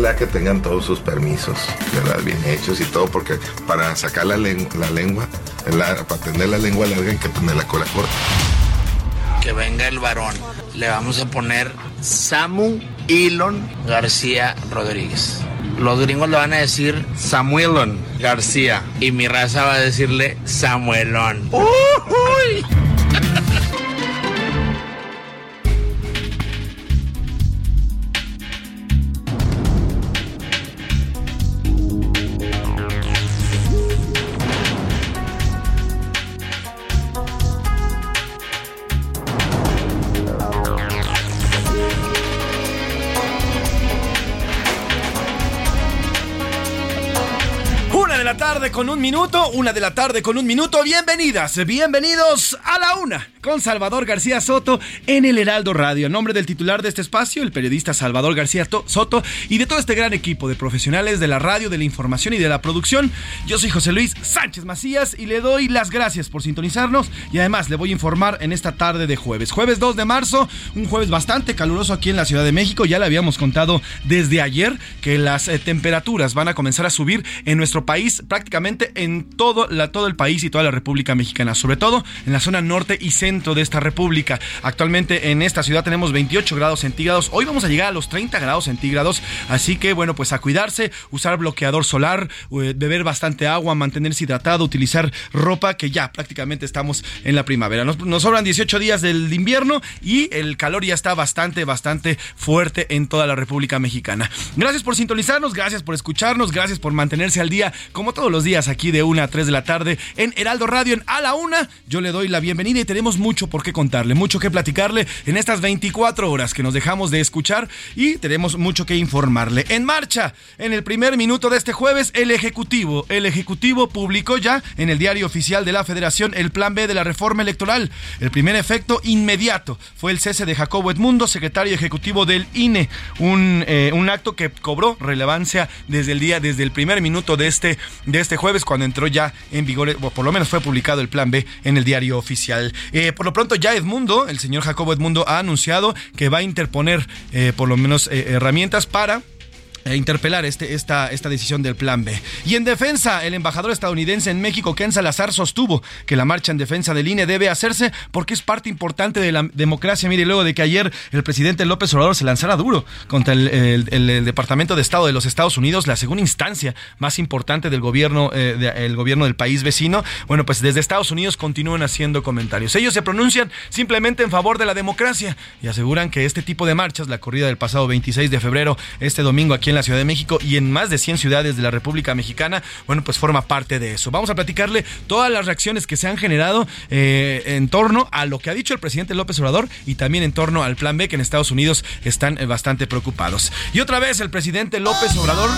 Ojalá que tengan todos sus permisos, ¿verdad? Bien hechos y todo, porque para sacar la, len- la lengua, la- para tener la lengua larga hay que tener la cola corta. que venga el varón. Le vamos a poner Samu Elon García Rodríguez. Los gringos le van a decir Samuelon García. Y mi raza va a decirle Samuelón. ¡Uy! Minuto, una de la tarde con un minuto. Bienvenidas, bienvenidos a la una con Salvador García Soto en el Heraldo Radio. En nombre del titular de este espacio, el periodista Salvador García To- Soto y de todo este gran equipo de profesionales de la radio, de la información y de la producción, yo soy José Luis Sánchez Macías y le doy las gracias por sintonizarnos y además le voy a informar en esta tarde de jueves. Jueves 2 de marzo, un jueves bastante caluroso aquí en la Ciudad de México. Ya le habíamos contado desde ayer que las eh, temperaturas van a comenzar a subir en nuestro país, prácticamente en todo, la, todo el país y toda la República Mexicana, sobre todo en la zona norte y centro de esta república. Actualmente en esta ciudad tenemos 28 grados centígrados. Hoy vamos a llegar a los 30 grados centígrados, así que bueno, pues a cuidarse, usar bloqueador solar, eh, beber bastante agua, mantenerse hidratado, utilizar ropa que ya prácticamente estamos en la primavera. Nos, sobran 18 días del invierno y el calor ya está bastante, bastante fuerte en toda la República Mexicana. Gracias por sintonizarnos, gracias por escucharnos, gracias por mantenerse al día, como todos los días aquí de 1 a 3 de la tarde en Heraldo Radio en A la Una. Yo le doy la bienvenida y tenemos mucho por qué contarle, mucho que platicarle en estas 24 horas que nos dejamos de escuchar y tenemos mucho que informarle. En marcha, en el primer minuto de este jueves, el Ejecutivo, el Ejecutivo publicó ya en el diario oficial de la Federación el Plan B de la reforma electoral. El primer efecto inmediato fue el cese de Jacobo Edmundo, secretario ejecutivo del INE, un, eh, un acto que cobró relevancia desde el día, desde el primer minuto de este, de este jueves, cuando entró ya en vigor, o por lo menos fue publicado el Plan B en el diario oficial. Eh, por lo pronto ya Edmundo, el señor Jacobo Edmundo, ha anunciado que va a interponer eh, por lo menos eh, herramientas para interpelar este, esta, esta decisión del Plan B. Y en defensa, el embajador estadounidense en México, Ken Salazar, sostuvo que la marcha en defensa del INE debe hacerse porque es parte importante de la democracia. Mire, luego de que ayer el presidente López Obrador se lanzara duro contra el, Departamento de Estado de los Estados Unidos, la segunda instancia más importante del gobierno, eh, el gobierno del país vecino, bueno, pues desde Estados Unidos continúan haciendo comentarios. Ellos se pronuncian simplemente en favor de la democracia y aseguran que este tipo de marchas, la corrida del pasado 26 de febrero, este domingo aquí en la Ciudad de México y en más de 100 ciudades de la República Mexicana, bueno, pues forma parte de eso. Vamos a platicarle todas las reacciones que se han generado eh, en torno a lo que ha dicho el presidente López Obrador y también en torno al plan B que en Estados Unidos están eh, bastante preocupados. Y otra vez el presidente López Obrador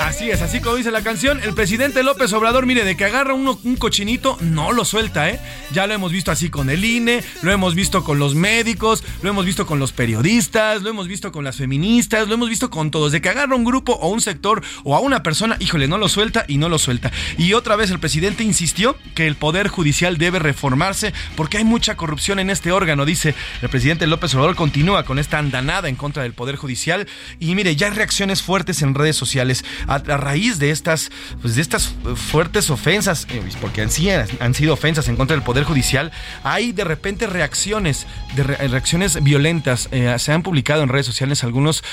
Así es, así como dice la canción, el presidente López Obrador, mire, de que agarra uno, un cochinito, no lo suelta, ¿eh? Ya lo hemos visto así con el INE, lo hemos visto con los médicos, lo hemos visto con los periodistas, lo hemos visto con las feministas, lo hemos visto con todos. De que agarra un grupo o un sector o a una persona, híjole, no lo suelta y no lo suelta. Y otra vez el presidente insistió que el Poder Judicial debe reformarse porque hay mucha corrupción en este órgano, dice el presidente López Obrador. Continúa con esta andanada en contra del Poder Judicial. Y mire, ya hay reacciones fuertes en redes sociales a, raíz de estas, pues de estas fuertes ofensas, eh, porque en sí han sido ofensas en contra del Poder Judicial. Hay de repente reacciones, de reacciones violentas. Eh, se han publicado en redes sociales algunos,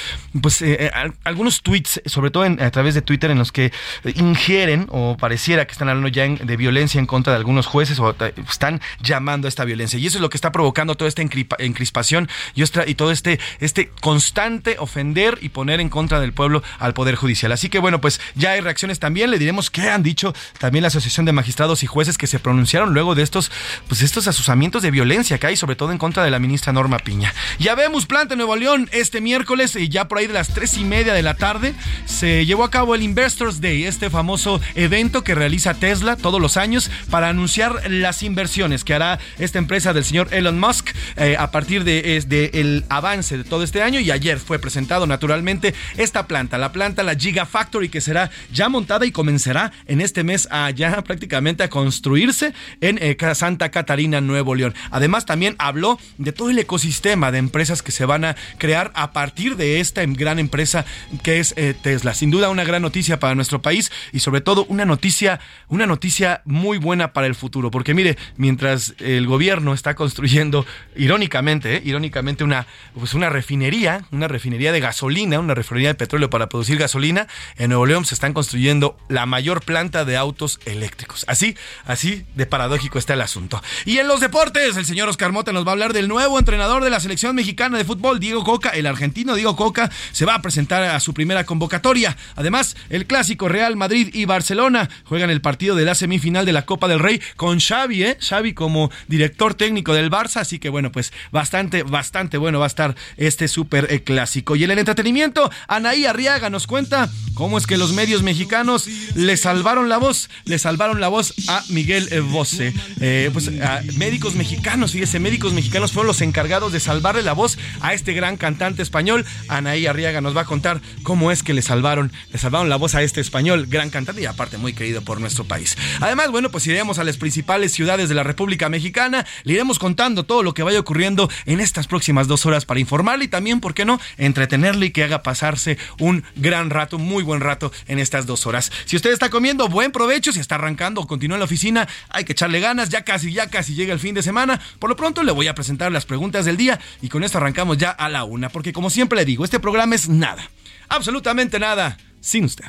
pues, eh, algunos tweets, sobre todo a través de Twitter, en los que ingieren o pareciera que están hablando ya de violencia en contra de algunos jueces o están llamando a esta violencia. Y eso es lo que está provocando toda esta encrispación y, y todo este, este constante ofender y poner en contra del pueblo al Poder Judicial. Así que bueno, pues ya hay reacciones también. Le diremos qué han dicho también la Asociación de Magistrados y Jueces que se pronunciaron luego de estos, pues estos asusamientos de violencia que hay, sobre todo en contra de la ministra Norma Piña. Ya vemos Planta Nuevo León este miércoles y ya por ahí de las tres y media de la tarde se llevó a cabo el Investors Day, este famoso evento que realiza Tesla todos los años para anunciar las inversiones que hará esta empresa del señor Elon Musk eh, a partir de, el avance de todo este año y ayer fue presentado naturalmente esta planta, la planta, la Gigafactory que será ya montada y comenzará en este mes a ya prácticamente a construirse en eh, Santa Catarina, Nuevo León. Además también habló de todo el ecosistema de empresas que se van a crear a partir de esta gran empresa que es eh, Tesla. Sin duda una gran noticia para nuestro país y sobre todo una noticia, una noticia muy buena para el futuro, porque mire, mientras el gobierno está construyendo irónicamente, eh, irónicamente una pues una refinería, una refinería de gasolina, una refinería de petróleo para producir gasolina, en Nuevo León se están construyendo la mayor planta de autos eléctricos. Así, así de paradójico está el asunto. Y en los deportes, el señor Oscar Mota nos va a hablar del nuevo entrenador de la selección mexicana de fútbol, Diego Coca, el argentino Diego Coca, se va a presentar a su primera convocatoria. Además, el clásico Real Madrid y Barcelona juegan el partido de la semifinal de la Copa del Rey con Xavi, ¿eh? Xavi como director técnico del Barça, así que bueno, pues bastante, bastante bueno va a estar este súper eh, clásico. Y en el entretenimiento, Anaí Arriaga nos cuenta cómo es que los medios mexicanos le salvaron la voz, le salvaron la voz a Miguel Bosé. Eh, pues médicos mexicanos, fíjese, médicos mexicanos fueron los encargados de salvarle la voz a este gran cantante español. Anaí Arriaga nos va a contar cómo es que le salvaron, le salvaron la voz a este español, gran cantante y aparte muy querido por nuestro país. Además, bueno, pues iremos a las principales ciudades de la República Mexicana, le iremos contando todo lo que vaya ocurriendo en estas próximas dos horas para informarle y también, ¿por qué no?, entretenerle y que haga pasarse un gran rato, muy buen rato en estas dos horas. Si usted está comiendo, buen provecho, si está arrancando o continúa en la oficina, hay que echarle ganas, ya casi, ya casi llega el fin de semana. Por lo pronto le voy a presentar las preguntas del día y con esto arrancamos ya a la una, porque como siempre le digo, este programa es nada, absolutamente nada, sin usted.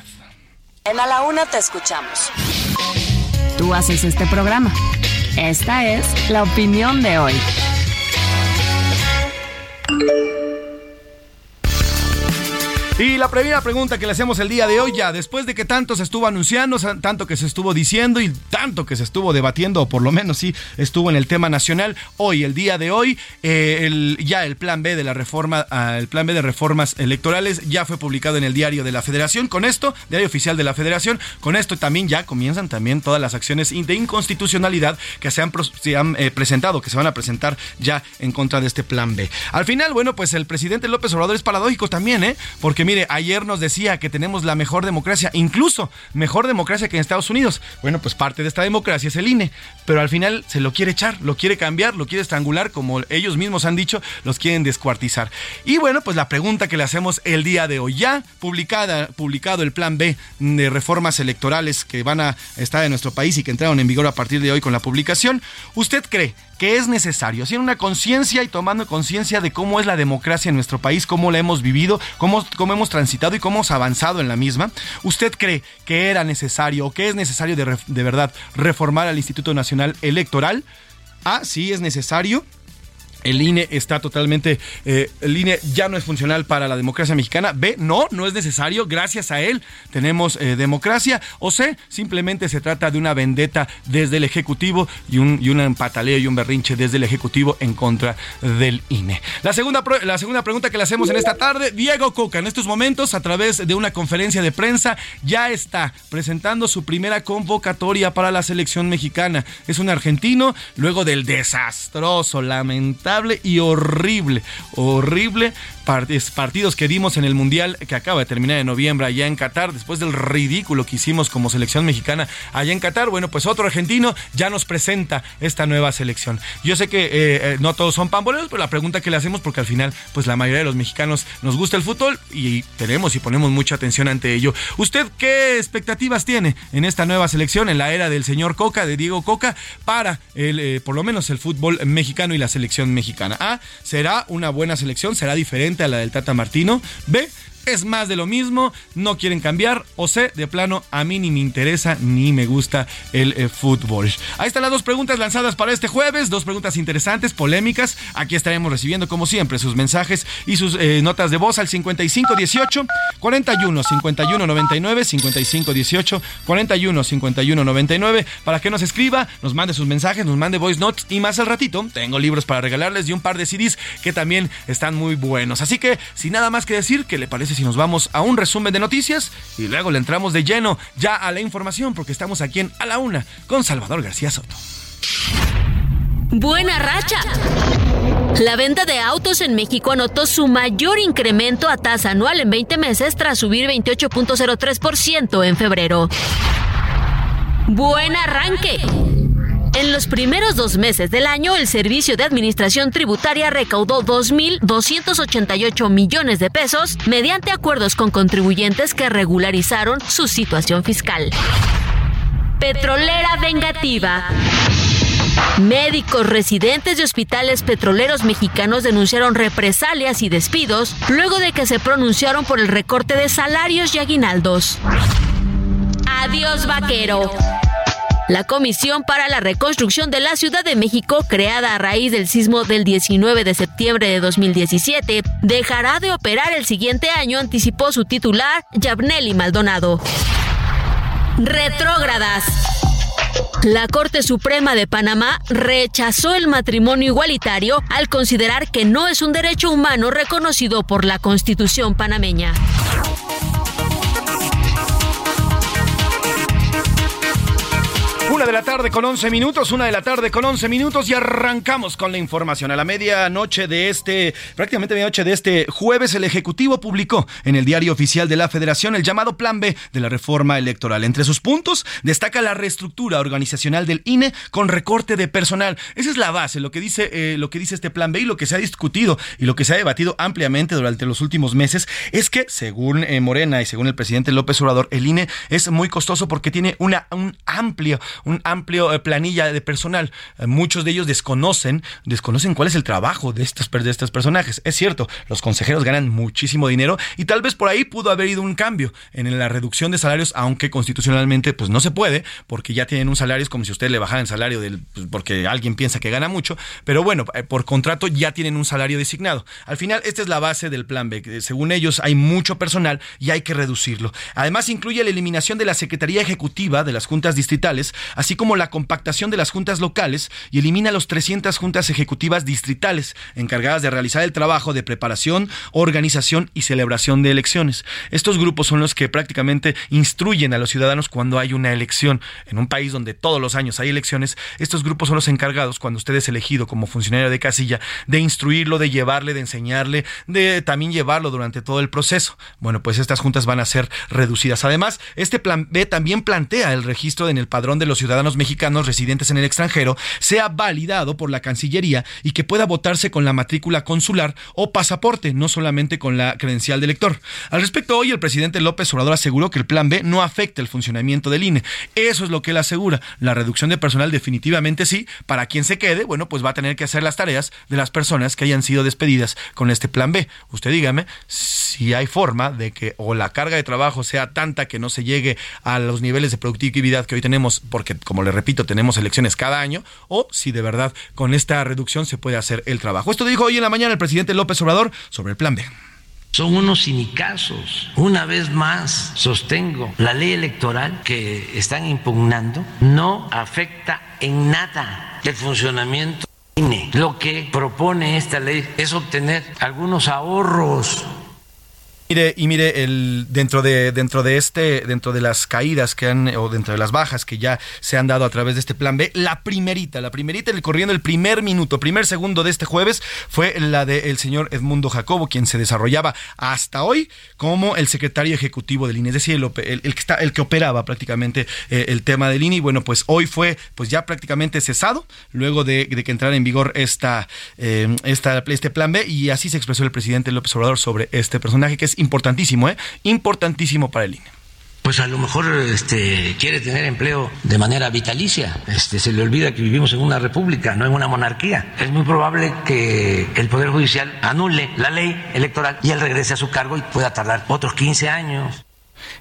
En A la Una te escuchamos. Tú haces este programa. Esta es la opinión de hoy. Y la primera pregunta que le hacemos el día de hoy, ya después de que tanto se estuvo anunciando, tanto que se estuvo diciendo y tanto que se estuvo debatiendo, o por lo menos sí estuvo en el tema nacional, hoy, el día de hoy, eh, ya el plan B de la reforma, ah, el plan B de reformas electorales ya fue publicado en el diario de la Federación. Con esto, diario oficial de la Federación, con esto también ya comienzan también todas las acciones de inconstitucionalidad que se han, se han eh, presentado, que se van a presentar ya en contra de este plan B. Al final, bueno, pues el presidente López Obrador es paradójico también, ¿eh? Porque mire, ayer nos decía que tenemos la mejor democracia, incluso mejor democracia que en Estados Unidos. Bueno, pues parte de esta democracia es el INE, pero al final se lo quiere echar, lo quiere cambiar, lo quiere estrangular, como ellos mismos han dicho, los quieren descuartizar. Y bueno, pues la pregunta que le hacemos el día de hoy, ya publicada, publicado el plan B de reformas electorales que van a estar en nuestro país y que entraron en vigor a partir de hoy con la publicación, ¿usted cree que es necesario, haciendo una conciencia y tomando conciencia de cómo es la democracia en nuestro país, cómo la hemos vivido, cómo, cómo hemos transitado y cómo hemos avanzado en la misma. ¿Usted cree que era necesario o que es necesario de, de verdad reformar al Instituto Nacional Electoral? Ah, sí, es necesario el INE está totalmente, eh, el INE ya no es funcional para la democracia mexicana. B, no, no es necesario. Gracias a él tenemos eh, democracia. O C, simplemente se trata de una vendetta desde el Ejecutivo y un, y un pataleo y un berrinche desde el Ejecutivo en contra del INE. La segunda, la segunda pregunta que le hacemos en esta tarde, Diego Coca, en estos momentos, a través de una conferencia de prensa, ya está presentando su primera convocatoria para la selección mexicana. Es un argentino, luego del desastroso, lamentable y horrible, horrible partidos que dimos en el Mundial que acaba de terminar en noviembre allá en Qatar, después del ridículo que hicimos como selección mexicana allá en Qatar. Bueno, pues otro argentino ya nos presenta esta nueva selección. Yo sé que eh, eh, no todos son pamboleros, pero la pregunta que le hacemos, porque al final, pues la mayoría de los mexicanos nos gusta el fútbol y tenemos y ponemos mucha atención ante ello. ¿Usted qué expectativas tiene en esta nueva selección, en la era del señor Coca, de Diego Coca, para el, eh, por lo menos el fútbol mexicano y la selección mexicana? mexicana. A, será una buena selección, será diferente a la del Tata Martino. B, es más de lo mismo, no quieren cambiar, o C, de plano, a mí ni me interesa ni me gusta el eh, fútbol. Ahí están las dos preguntas lanzadas para este jueves, dos preguntas interesantes, polémicas. Aquí estaremos recibiendo, como siempre, sus mensajes y sus eh, notas de voz al 5518 41 51 99 5518 41 51 99 para que nos escriba, nos mande sus mensajes, nos mande voice notes y más al ratito tengo libros para regalarles y un par de CDs que también están muy buenos. Así que, sin nada más que decir, ¿qué le parece si nos vamos a un resumen de noticias y luego le entramos de lleno ya a la información porque estamos aquí en A la Una con Salvador García Soto. Buena racha. La venta de autos en México anotó su mayor incremento a tasa anual en 20 meses tras subir 28.03% en febrero. Buen arranque. En los primeros dos meses del año, el Servicio de Administración Tributaria recaudó 2.288 millones de pesos mediante acuerdos con contribuyentes que regularizaron su situación fiscal. Petrolera vengativa. Médicos residentes de hospitales petroleros mexicanos denunciaron represalias y despidos luego de que se pronunciaron por el recorte de salarios y aguinaldos. Adiós vaquero. La Comisión para la Reconstrucción de la Ciudad de México, creada a raíz del sismo del 19 de septiembre de 2017, dejará de operar el siguiente año, anticipó su titular, Yabneli Maldonado. Retrógradas. La Corte Suprema de Panamá rechazó el matrimonio igualitario al considerar que no es un derecho humano reconocido por la Constitución panameña. De la tarde con 11 minutos, una de la tarde con 11 minutos y arrancamos con la información. A la medianoche de este, prácticamente medianoche de este jueves, el Ejecutivo publicó en el diario oficial de la Federación el llamado Plan B de la reforma electoral. Entre sus puntos destaca la reestructura organizacional del INE con recorte de personal. Esa es la base, lo que dice, eh, lo que dice este Plan B y lo que se ha discutido y lo que se ha debatido ampliamente durante los últimos meses es que, según eh, Morena y según el presidente López Obrador, el INE es muy costoso porque tiene una, un amplio amplio eh, planilla de personal. Eh, muchos de ellos desconocen, desconocen cuál es el trabajo de estos, de estos personajes. Es cierto, los consejeros ganan muchísimo dinero y tal vez por ahí pudo haber ido un cambio en la reducción de salarios, aunque constitucionalmente pues no se puede, porque ya tienen un salario, es como si usted le bajara el salario del, pues, porque alguien piensa que gana mucho, pero bueno, eh, por contrato ya tienen un salario designado. Al final, esta es la base del plan B. Según ellos, hay mucho personal y hay que reducirlo. Además, incluye la eliminación de la Secretaría Ejecutiva de las juntas distritales, así como la compactación de las juntas locales y elimina los 300 juntas ejecutivas distritales encargadas de realizar el trabajo de preparación, organización y celebración de elecciones. Estos grupos son los que prácticamente instruyen a los ciudadanos cuando hay una elección. En un país donde todos los años hay elecciones, estos grupos son los encargados, cuando usted es elegido como funcionario de casilla, de instruirlo, de llevarle, de enseñarle, de también llevarlo durante todo el proceso. Bueno, pues estas juntas van a ser reducidas. Además, este plan B también plantea el registro en el padrón de los ciudadanos mexicanos residentes en el extranjero sea validado por la Cancillería y que pueda votarse con la matrícula consular o pasaporte, no solamente con la credencial de elector. Al respecto, hoy el presidente López Obrador aseguró que el plan B no afecta el funcionamiento del INE. Eso es lo que él asegura. La reducción de personal definitivamente sí. Para quien se quede, bueno, pues va a tener que hacer las tareas de las personas que hayan sido despedidas con este plan B. Usted dígame si hay forma de que o la carga de trabajo sea tanta que no se llegue a los niveles de productividad que hoy tenemos porque como le repito, tenemos elecciones cada año, o si de verdad con esta reducción se puede hacer el trabajo. Esto dijo hoy en la mañana el presidente López Obrador sobre el plan B. Son unos cinicazos. Una vez más, sostengo, la ley electoral que están impugnando no afecta en nada el funcionamiento. Lo que propone esta ley es obtener algunos ahorros Mire, y mire, el, dentro de, dentro de este, dentro de las caídas que han, o dentro de las bajas que ya se han dado a través de este plan B, la primerita, la primerita, el corriendo el primer minuto, primer segundo de este jueves, fue la del señor Edmundo Jacobo, quien se desarrollaba hasta hoy como el secretario ejecutivo del INE, es decir, el, que está, el que operaba prácticamente eh, el tema del INE, y bueno, pues hoy fue pues ya prácticamente cesado, luego de, que entrara en vigor esta, eh, esta, este plan B, y así se expresó el presidente López Obrador sobre este personaje que es importantísimo, ¿eh? Importantísimo para el INE pues a lo mejor este, quiere tener empleo de manera vitalicia. Este, se le olvida que vivimos en una república, no en una monarquía. Es muy probable que el Poder Judicial anule la ley electoral y él regrese a su cargo y pueda tardar otros 15 años.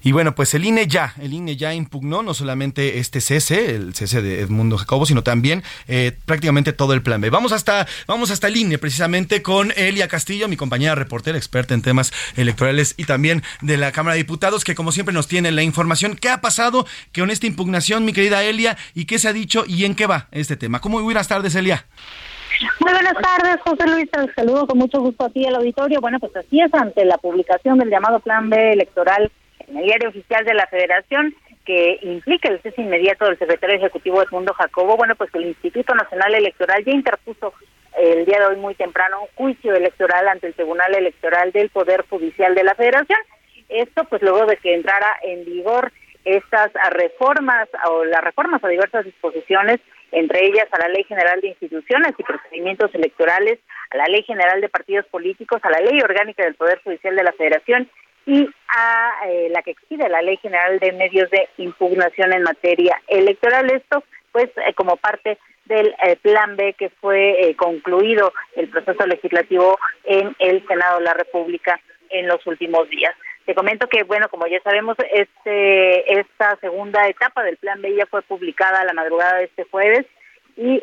Y bueno, pues el INE ya, el INE ya impugnó no solamente este cese, el cese de Edmundo Jacobo, sino también eh, prácticamente todo el plan B. Vamos hasta, vamos hasta el INE precisamente con Elia Castillo, mi compañera reportera, experta en temas electorales y también de la Cámara de Diputados, que como siempre nos tiene la información. ¿Qué ha pasado con esta impugnación, mi querida Elia, y qué se ha dicho y en qué va este tema? ¿Cómo buenas tardes, Elia? Muy buenas tardes, José Luis. Te saludo con mucho gusto a ti al auditorio. Bueno, pues así es, ante la publicación del llamado Plan B electoral en el diario oficial de la Federación que implica el cese inmediato del secretario ejecutivo Edmundo Jacobo, bueno, pues el Instituto Nacional Electoral ya interpuso el día de hoy muy temprano un juicio electoral ante el Tribunal Electoral del Poder Judicial de la Federación. Esto pues luego de que entrara en vigor estas reformas o las reformas a diversas disposiciones, entre ellas a la Ley General de Instituciones y Procedimientos Electorales, a la Ley General de Partidos Políticos, a la Ley Orgánica del Poder Judicial de la Federación y a eh, la que expide la Ley General de Medios de Impugnación en materia electoral. Esto, pues, eh, como parte del eh, Plan B que fue concluido el proceso legislativo en el Senado de la República en los últimos días. Te comento que, bueno, como ya sabemos, este esta segunda etapa del Plan B ya fue publicada a la madrugada de este jueves y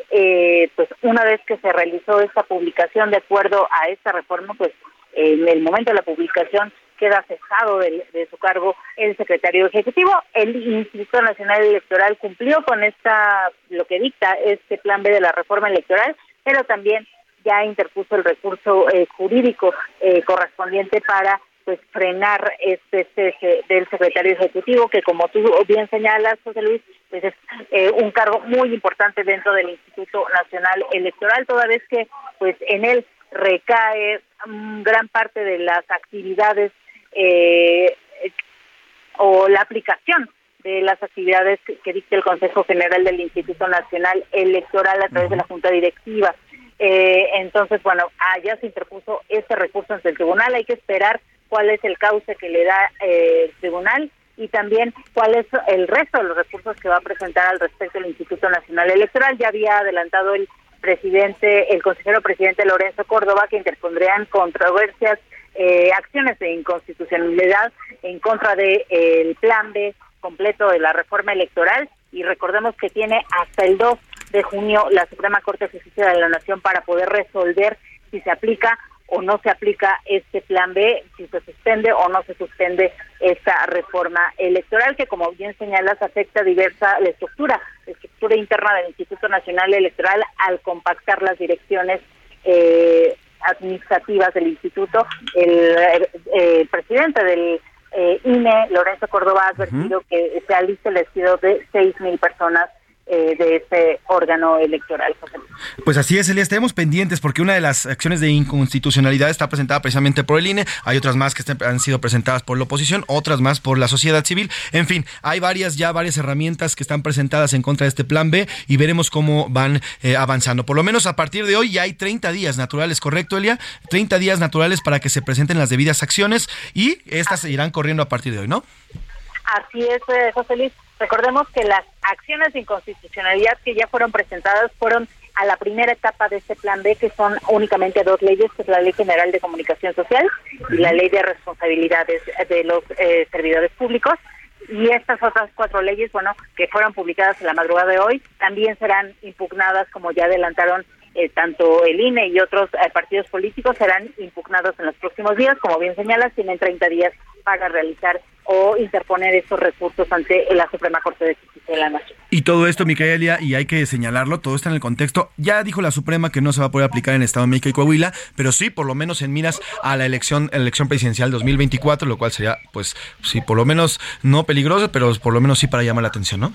pues una vez que se realizó esta publicación de acuerdo a esta reforma, pues en el momento de la publicación queda cesado de, su cargo el secretario ejecutivo. El Instituto Nacional Electoral cumplió con esta lo que dicta este plan B de la reforma electoral, pero también ya interpuso el recurso eh, jurídico eh, correspondiente para pues frenar este cese del secretario ejecutivo que como tú bien señalas José Luis pues es eh, un cargo muy importante dentro del Instituto Nacional Electoral toda vez que pues en él recae mm, gran parte de las actividades eh, o la aplicación de las actividades que, dicta el Consejo General del Instituto Nacional Electoral a través de la Junta Directiva. Eh, entonces, bueno, allá se interpuso este recurso ante el tribunal. Hay que esperar cuál es el cauce que le da eh, el tribunal y también cuál es el resto de los recursos que va a presentar al respecto el Instituto Nacional Electoral. Ya había adelantado el presidente, el consejero presidente Lorenzo Córdoba, que interpondrían controversias eh, acciones de inconstitucionalidad en contra del de, plan B completo de la reforma electoral. Y recordemos que tiene hasta el 2 de junio la Suprema Corte de Justicia de la Nación para poder resolver si se aplica o no se aplica este plan B, si se suspende o no se suspende esta reforma electoral que como bien señalas afecta diversa la estructura, la estructura interna del Instituto Nacional Electoral al compactar las direcciones eh, administrativas del instituto, el, presidente del eh, INE, Lorenzo Córdoba, ha advertido que se alista el despido de seis mil personas eh, de este órgano electoral. Pues así es, Elías, estemos pendientes porque una de las acciones de inconstitucionalidad está presentada precisamente por el INE, hay otras más que han sido presentadas por la oposición, otras más por la sociedad civil, en fin, hay varias ya varias herramientas que están presentadas en contra de este plan B y veremos cómo van eh, avanzando. Por lo menos a partir de hoy ya hay 30 días naturales, ¿correcto, Elia? 30 días naturales para que se presenten las debidas acciones y estas se irán corriendo a partir de hoy, ¿no? Así es, eh, José Luis. Recordemos que las acciones de inconstitucionalidad que ya fueron presentadas fueron a la primera etapa de este plan B, que son únicamente dos leyes, que es la Ley General de Comunicación Social y la Ley de Responsabilidades de los eh, Servidores Públicos. y estas otras cuatro leyes, bueno, que fueron publicadas en la madrugada de hoy, también serán impugnadas, como ya adelantaron eh, tanto el INE y otros eh, partidos políticos, serán impugnados en los próximos días. Como bien señalas, tienen 30 días para realizar o interponer estos recursos ante la Suprema Corte de Justicia de la Nación. Y todo esto, Micaelia, y hay que señalarlo, todo está en el contexto. Ya dijo la Suprema que no se va a poder aplicar en Estado de México y Coahuila, pero sí, por lo menos en miras a la elección, elección presidencial 2024, lo cual sería, pues, sí, por lo menos no peligroso, pero por lo menos sí para llamar la atención, ¿no?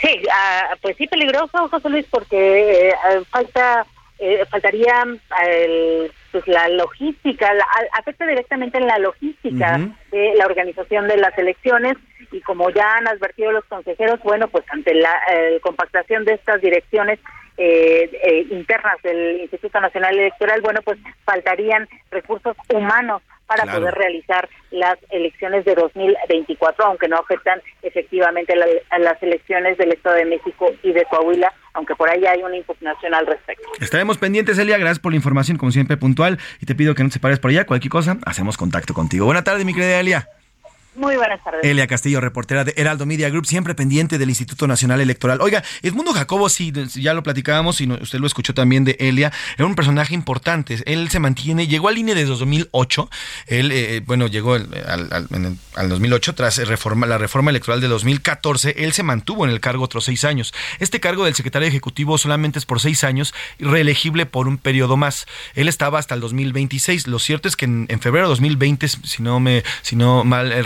Sí, ah, pues sí, peligroso, José Luis, porque eh, falta eh, faltaría el pues la logística, afecta directamente en la logística de la organización de las elecciones y como ya han advertido los consejeros, bueno, pues ante la compactación de estas direcciones eh, eh, internas del Instituto Nacional Electoral, bueno, pues faltarían recursos humanos para poder realizar las elecciones de 2024, aunque no afectan efectivamente a las elecciones del Estado de México y de Coahuila, aunque por ahí hay una impugnación al respecto. Estaremos pendientes, Elia. Gracias por la información, como siempre, puntual. Y te pido que no te separes por allá. Cualquier cosa, hacemos contacto contigo. Buena tarde, mi querida Elia. Muy buenas tardes. Elia Castillo, reportera de Heraldo Media Group, siempre pendiente del Instituto Nacional Electoral. Oiga, Edmundo Jacobo, sí, ya lo platicábamos y usted lo escuchó también de Elia, era un personaje importante. Él se mantiene, llegó a línea desde 2008. Él, eh, eh, bueno, llegó al, al, 2008 tras reforma, la reforma electoral de 2014. Él se mantuvo en el cargo otros seis años. Este cargo del secretario ejecutivo solamente es por seis años, reelegible por un periodo más. Él estaba hasta el 2026. Lo cierto es que en, febrero de 2020, si no me, si no mal eh,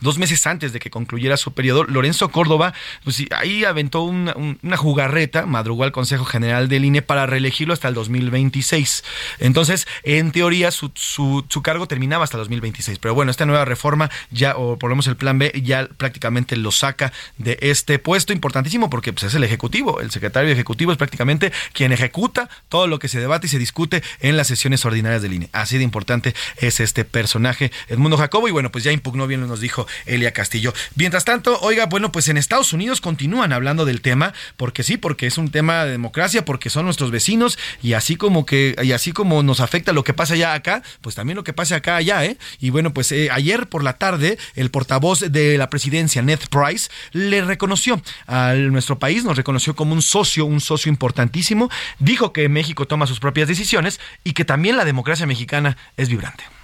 dos meses antes de que concluyera su periodo, Lorenzo Córdoba, pues ahí aventó una, jugarreta, madrugó al Consejo General del INE para reelegirlo hasta el 2026. Entonces, en teoría, su, su, cargo terminaba hasta el 2026. Pero bueno, esta nueva reforma, ya, o por lo menos el plan B, ya prácticamente lo saca de este puesto importantísimo porque pues, es el Ejecutivo. El secretario Ejecutivo es prácticamente quien ejecuta todo lo que se debate y se discute en las sesiones ordinarias del INE. Así de importante es este personaje, Edmundo Jacobo, y bueno, pues ya impugnó bien nos dijo Elia Castillo. Mientras tanto, oiga, bueno, pues en Estados Unidos continúan hablando del tema, porque sí, porque es un tema de democracia, porque son nuestros vecinos, y así como que, y así como nos afecta lo que pasa allá acá, pues también lo que pasa acá allá, ¿eh? Y bueno, pues eh, ayer por la tarde, el portavoz de la presidencia, Ned Price, le reconoció a nuestro país, nos reconoció como un socio, un socio importantísimo, dijo que México toma sus propias decisiones y que también la democracia mexicana es vibrante.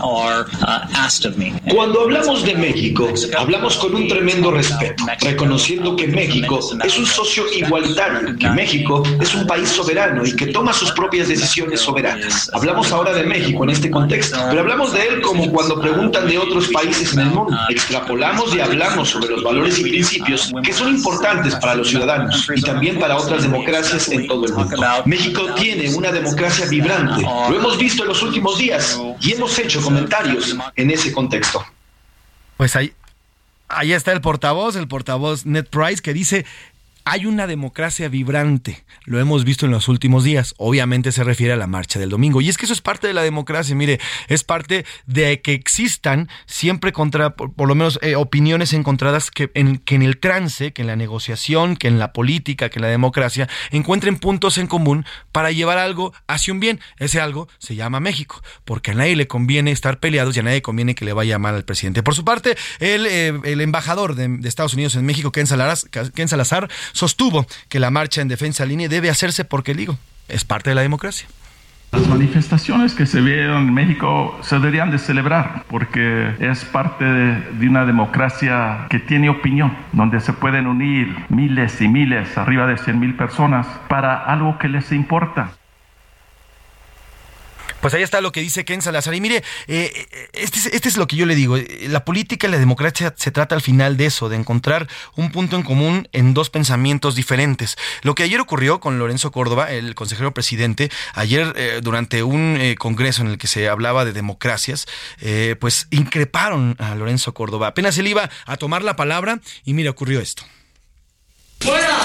Uh, Cuando hablamos de México, hablamos con un tremendo respeto, reconociendo que México es un socio igualitario, que México es un país soberano y que toma sus propias decisiones soberanas. Hablamos ahora de México en este contexto, pero hablamos de él como cuando preguntan de otros países en el mundo. Extrapolamos y hablamos sobre los valores y principios que son importantes para los ciudadanos y también para otras democracias en todo el mundo. México tiene una democracia vibrante. Lo hemos visto en los últimos días y hemos hecho comentarios en ese contexto. Pues ahí, ahí está el portavoz, el portavoz Ned Price, que dice hay una democracia vibrante, lo hemos visto en los últimos días, obviamente se refiere a la marcha del domingo, y es que eso es parte de la democracia, mire, es parte de que existan siempre contra, por, lo menos, eh, opiniones encontradas que en, que en el trance, que en la negociación, que en la política, que en la democracia, encuentren puntos en común para llevar algo hacia un bien. Ese algo se llama México, porque a nadie le conviene estar peleados y a nadie conviene que le vaya mal al presidente. Por su parte, el, eh, el embajador de, Estados Unidos en México, Ken Ken Salazar sostuvo que la marcha en defensa línea debe hacerse porque, digo, es parte de la democracia. Las manifestaciones que se vieron en México se deberían de celebrar porque es parte de, una democracia que tiene opinión, donde se pueden unir miles y miles, arriba de 100 mil personas, para algo que les importa. Pues ahí está lo que dice Ken Salazar. Y mire, eh, eh, este, es, este, es, lo que yo le digo. Eh, la política y la democracia se trata al final de eso, de encontrar un punto en común en dos pensamientos diferentes. Lo que ayer ocurrió con Lorenzo Córdoba, el consejero presidente, ayer durante un congreso en el que se hablaba de democracias, pues increparon a Lorenzo Córdoba. Apenas él iba a tomar la palabra y mire, ocurrió esto. ¡Fuera!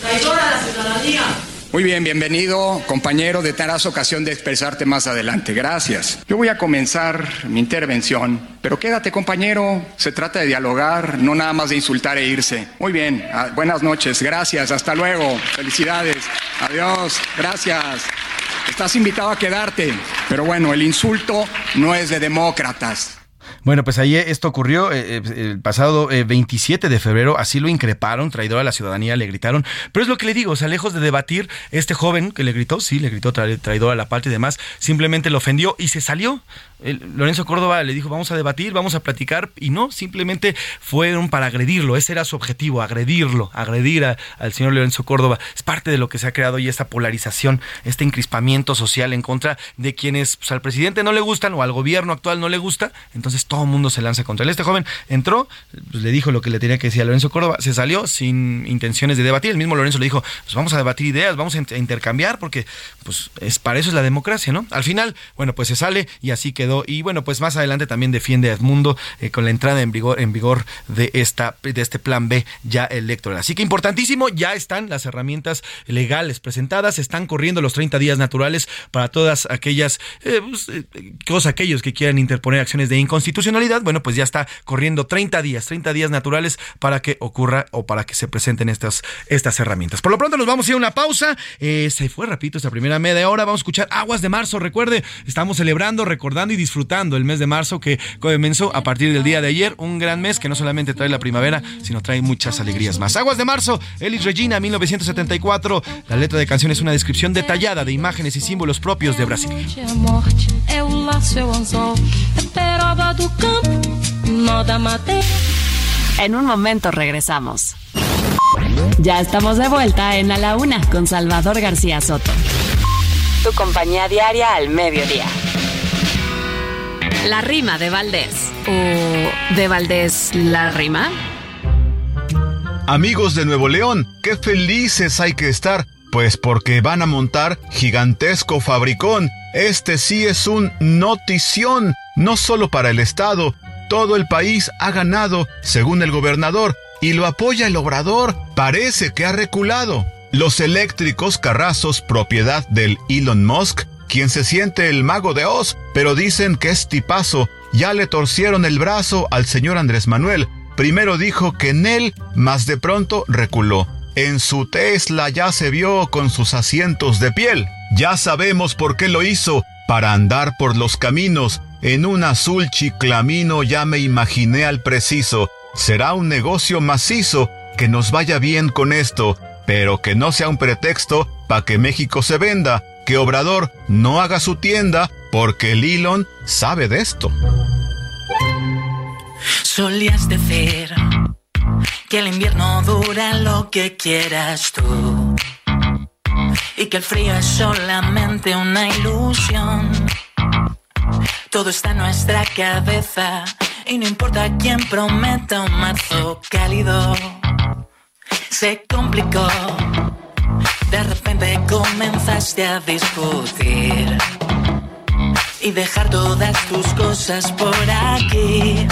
¡Traidor a la ciudadanía! Muy bien, bienvenido, compañero. Tendrás ocasión de expresarte más adelante. Gracias. Yo voy a comenzar mi intervención, pero quédate, compañero. Se trata de dialogar, no nada más de insultar e irse. Muy bien, ah, buenas noches. Gracias, hasta luego. Felicidades. Adiós. Gracias. Estás invitado a quedarte, pero bueno, el insulto no es de demócratas. Bueno, pues ahí esto ocurrió eh, eh, el pasado 27 eh, de febrero, así lo increparon, traidor a la ciudadanía, le gritaron. Pero es lo que le digo, o sea, lejos de debatir, este joven que le gritó, sí, le gritó traidor a la parte y demás, simplemente lo ofendió y se salió. Lorenzo Córdoba le dijo, vamos a debatir, vamos a platicar, y no, simplemente fueron para agredirlo, ese era su objetivo, agredirlo, agredir al señor Lorenzo Córdoba. Es parte de lo que se ha creado y esta polarización, este encrispamiento social en contra de quienes pues, al presidente no le gustan o al gobierno actual no le gusta, entonces todo el mundo se lanza contra él. Este joven entró, pues, le dijo lo que le tenía que decir a Lorenzo Córdoba, se salió sin intenciones de debatir, el mismo Lorenzo le dijo, pues vamos a debatir ideas, vamos a intercambiar, porque pues es para eso es la democracia, ¿no? Al final, bueno, pues se sale y así y bueno, pues más adelante también defiende a Edmundo eh, con la entrada en vigor, en vigor de, esta, de este plan B ya electoral. Así que importantísimo, ya están las herramientas legales presentadas, están corriendo los 30 días naturales para todas aquellas, eh, pues, eh, todos aquellos que quieran interponer acciones de inconstitucionalidad. Bueno, pues ya está corriendo 30 días, 30 días naturales para que ocurra o para que se presenten estas, estas herramientas. Por lo pronto nos vamos a ir a una pausa. se fue rapidito esta primera media hora. Vamos a escuchar Aguas de Marzo. Recuerde, estamos celebrando, recordando y disfrutando el mes de marzo que comenzó a partir del día de ayer. Un gran mes que no solamente trae la primavera, sino trae muchas alegrías más. Aguas de marzo, Elis Regina, 1974. La letra de canción es una descripción detallada de imágenes y símbolos propios de Brasil. En un momento regresamos. Ya estamos de vuelta en A la Una con Salvador García Soto. Tu compañía diaria al mediodía. La rima de Valdés. ¿O de Valdés la rima? Amigos de Nuevo León, qué felices hay que estar, pues porque van a montar gigantesco fabricón. Este sí es un notición, no solo para el Estado, todo el país ha ganado, según el gobernador, y lo apoya el obrador, parece que ha reculado. Los eléctricos carrazos, propiedad del Elon Musk, quien se siente el mago de Oz, pero dicen que es tipazo. Ya le torcieron el brazo al señor Andrés Manuel. Primero dijo que en él, más de pronto reculó. En su Tesla ya se vio con sus asientos de piel. Ya sabemos por qué lo hizo, para andar por los caminos. En un azul chiclamino ya me imaginé al preciso. Será un negocio macizo, que nos vaya bien con esto, pero que no sea un pretexto para que México se venda que Obrador no haga su tienda porque el Elon sabe de esto. Solías decir que el invierno dura lo que quieras tú y que el frío es solamente una ilusión. Todo está en nuestra cabeza y no importa quién prometa un marzo cálido. Se complicó de repente comenzaste a discutir y dejar todas tus cosas por aquí.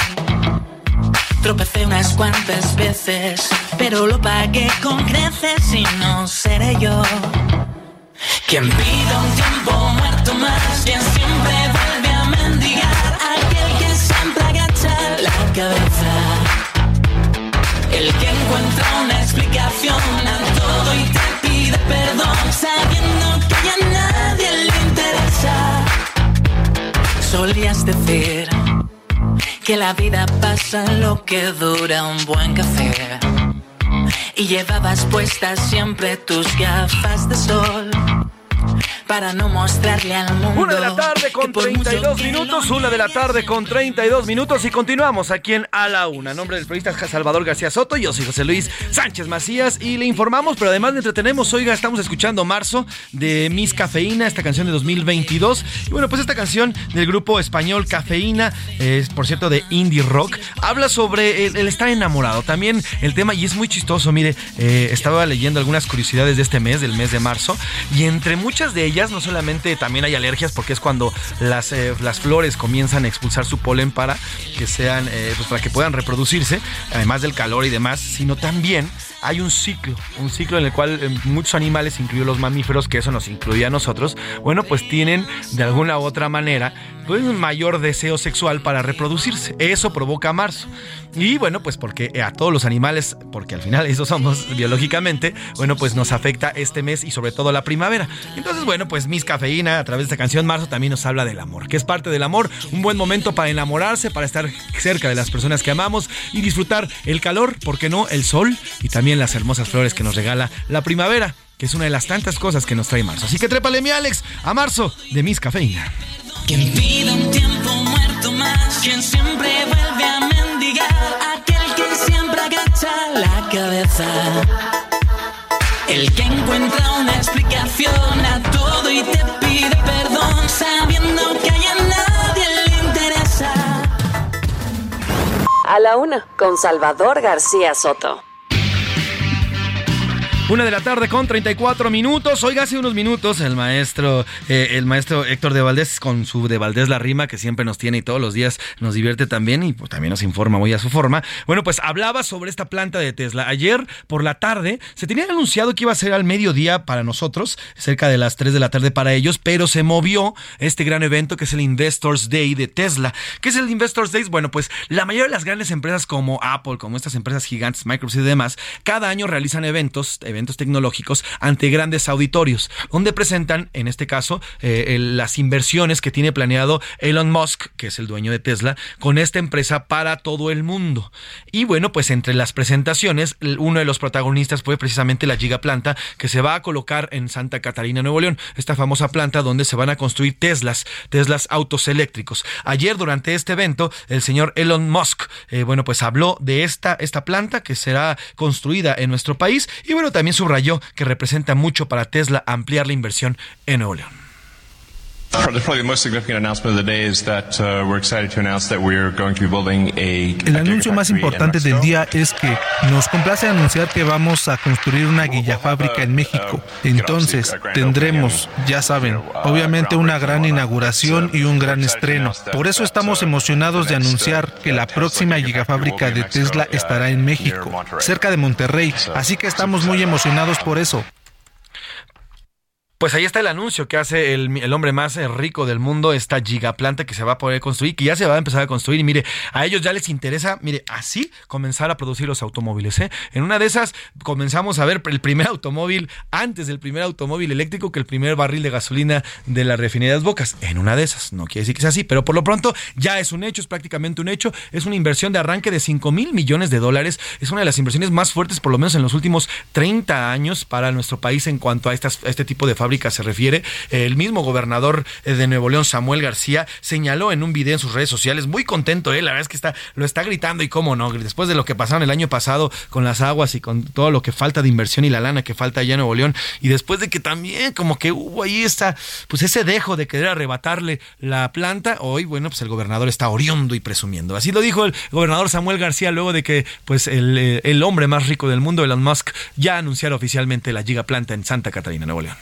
Tropecé unas cuantas veces, pero lo pagué con creces y no seré yo. Quien pida un tiempo muerto más, quien siempre vuelve a mendigar, aquel que siempre agacha la cabeza. El que encuentra una explicación a todo y perdón sabiendo que ya nadie le interesa. Solías decir que la vida pasa lo que dura un buen café. Y llevabas puestas siempre tus gafas de sol para no mostrarle al mundo. Una de la tarde con 32 minutos, una de la tarde con 32 minutos y continuamos aquí en A la Una. Nombre del periodista Salvador García Soto, yo soy José Luis Sánchez Macías y le informamos, pero además le entretenemos. Oiga, estamos escuchando Marzo de Miss Cafeína, esta canción de 2022. Y bueno, pues esta canción del grupo español Cafeína, es por cierto de indie rock, habla sobre el, estar enamorado. También el tema, y es muy chistoso, mire, eh, estaba leyendo algunas curiosidades de este mes, del mes de marzo, y entre muchas de ellas, no solamente también hay alergias porque es cuando las, eh, las flores comienzan a expulsar su polen para que sean, eh, pues para que puedan reproducirse, además del calor y demás, sino también hay un ciclo, un ciclo en el cual eh, muchos animales, incluidos los mamíferos, que eso nos incluye a nosotros, bueno, pues tienen de alguna u otra manera pues, un mayor deseo sexual para reproducirse. Eso provoca marzo. Y bueno, pues porque a todos los animales, porque al final eso somos biológicamente, bueno, pues nos afecta este mes y sobre todo la primavera. Entonces, bueno, pues Miss Cafeína a través de esta canción Marzo también nos habla del amor, que es parte del amor, un buen momento para enamorarse, para estar cerca de las personas que amamos y disfrutar el calor, ¿por qué no? El sol y también las hermosas flores que nos regala la primavera, que es una de las tantas cosas que nos trae marzo. Así que trépale mi Alex a marzo de Miss Cafeína. Quien pide un tiempo muerto más, quien siempre vuelve a mendigar, aquel que siempre agacha la cabeza. El que encuentra una explicación a todo y te pide perdón, sabiendo que a nadie le interesa. A la una, con Salvador García Soto. Una de la tarde con 34 minutos. Oiga, hace unos minutos el maestro, eh, el maestro Héctor de Valdés con su de Valdés la rima que siempre nos tiene y todos los días nos divierte también y pues, también nos informa muy a su forma. Bueno, pues hablaba sobre esta planta de Tesla. Ayer por la tarde se tenía anunciado que iba a ser al mediodía para nosotros, cerca de las 3 de la tarde para ellos, pero se movió este gran evento que es el Investors Day de Tesla. ¿Qué es el Investors Day? Bueno, pues la mayoría de las grandes empresas como Apple, como estas empresas gigantes, Microsoft y demás, cada año realizan eventos eventos tecnológicos ante grandes auditorios, donde presentan, en este caso, eh, las inversiones que tiene planeado Elon Musk, que es el dueño de Tesla, con esta empresa para todo el mundo. Y bueno, pues entre las presentaciones, uno de los protagonistas fue precisamente la gigaplanta que se va a colocar en Santa Catarina, Nuevo León, esta famosa planta donde se van a construir Teslas, Teslas autos eléctricos. Ayer durante este evento, el señor Elon Musk, eh, bueno, pues habló de esta, esta planta que será construida en nuestro país y bueno, también también subrayó que representa mucho para Tesla ampliar la inversión en Nuevo León. El anuncio más importante del día es que nos complace anunciar que vamos a construir una guillafábrica en México. Entonces, tendremos, ya saben, obviamente una gran inauguración y un gran estreno. Por eso estamos emocionados de anunciar que la próxima gigafábrica de Tesla estará en México, cerca de Monterrey. Así que estamos muy emocionados por eso. Pues ahí está el anuncio que hace el, hombre más eh, rico del mundo, esta gigaplanta que se va a poder construir, que ya se va a empezar a construir. Y mire, a ellos ya les interesa, mire, así comenzar a producir los automóviles. ¿eh? En una de esas comenzamos a ver el primer automóvil antes del primer automóvil eléctrico que el primer barril de gasolina de la refinería de Bocas. En una de esas, no quiere decir que sea así, pero por lo pronto ya es un hecho, es prácticamente un hecho. Es una inversión de arranque de 5 mil millones de dólares. Es una de las inversiones más fuertes, por lo menos en los últimos 30 años, para nuestro país en cuanto a, estas, a este tipo de se refiere, el mismo gobernador eh, de Nuevo León, Samuel García, señaló en un video en sus redes sociales, muy contento, él, la verdad es que está, lo está gritando y cómo no, después de lo que pasaron el año pasado con las aguas y con todo lo que falta de inversión y la lana que falta allá en Nuevo León, y después de que también como que hubo ahí esta, pues ese dejo de querer arrebatarle la planta, hoy, bueno, pues el gobernador está oriundo y presumiendo. Así lo dijo el gobernador Samuel García luego de que, pues, el, eh, hombre más rico del mundo, Elon Musk, ya anunciara oficialmente la gigaplanta en Santa Catarina, Nuevo León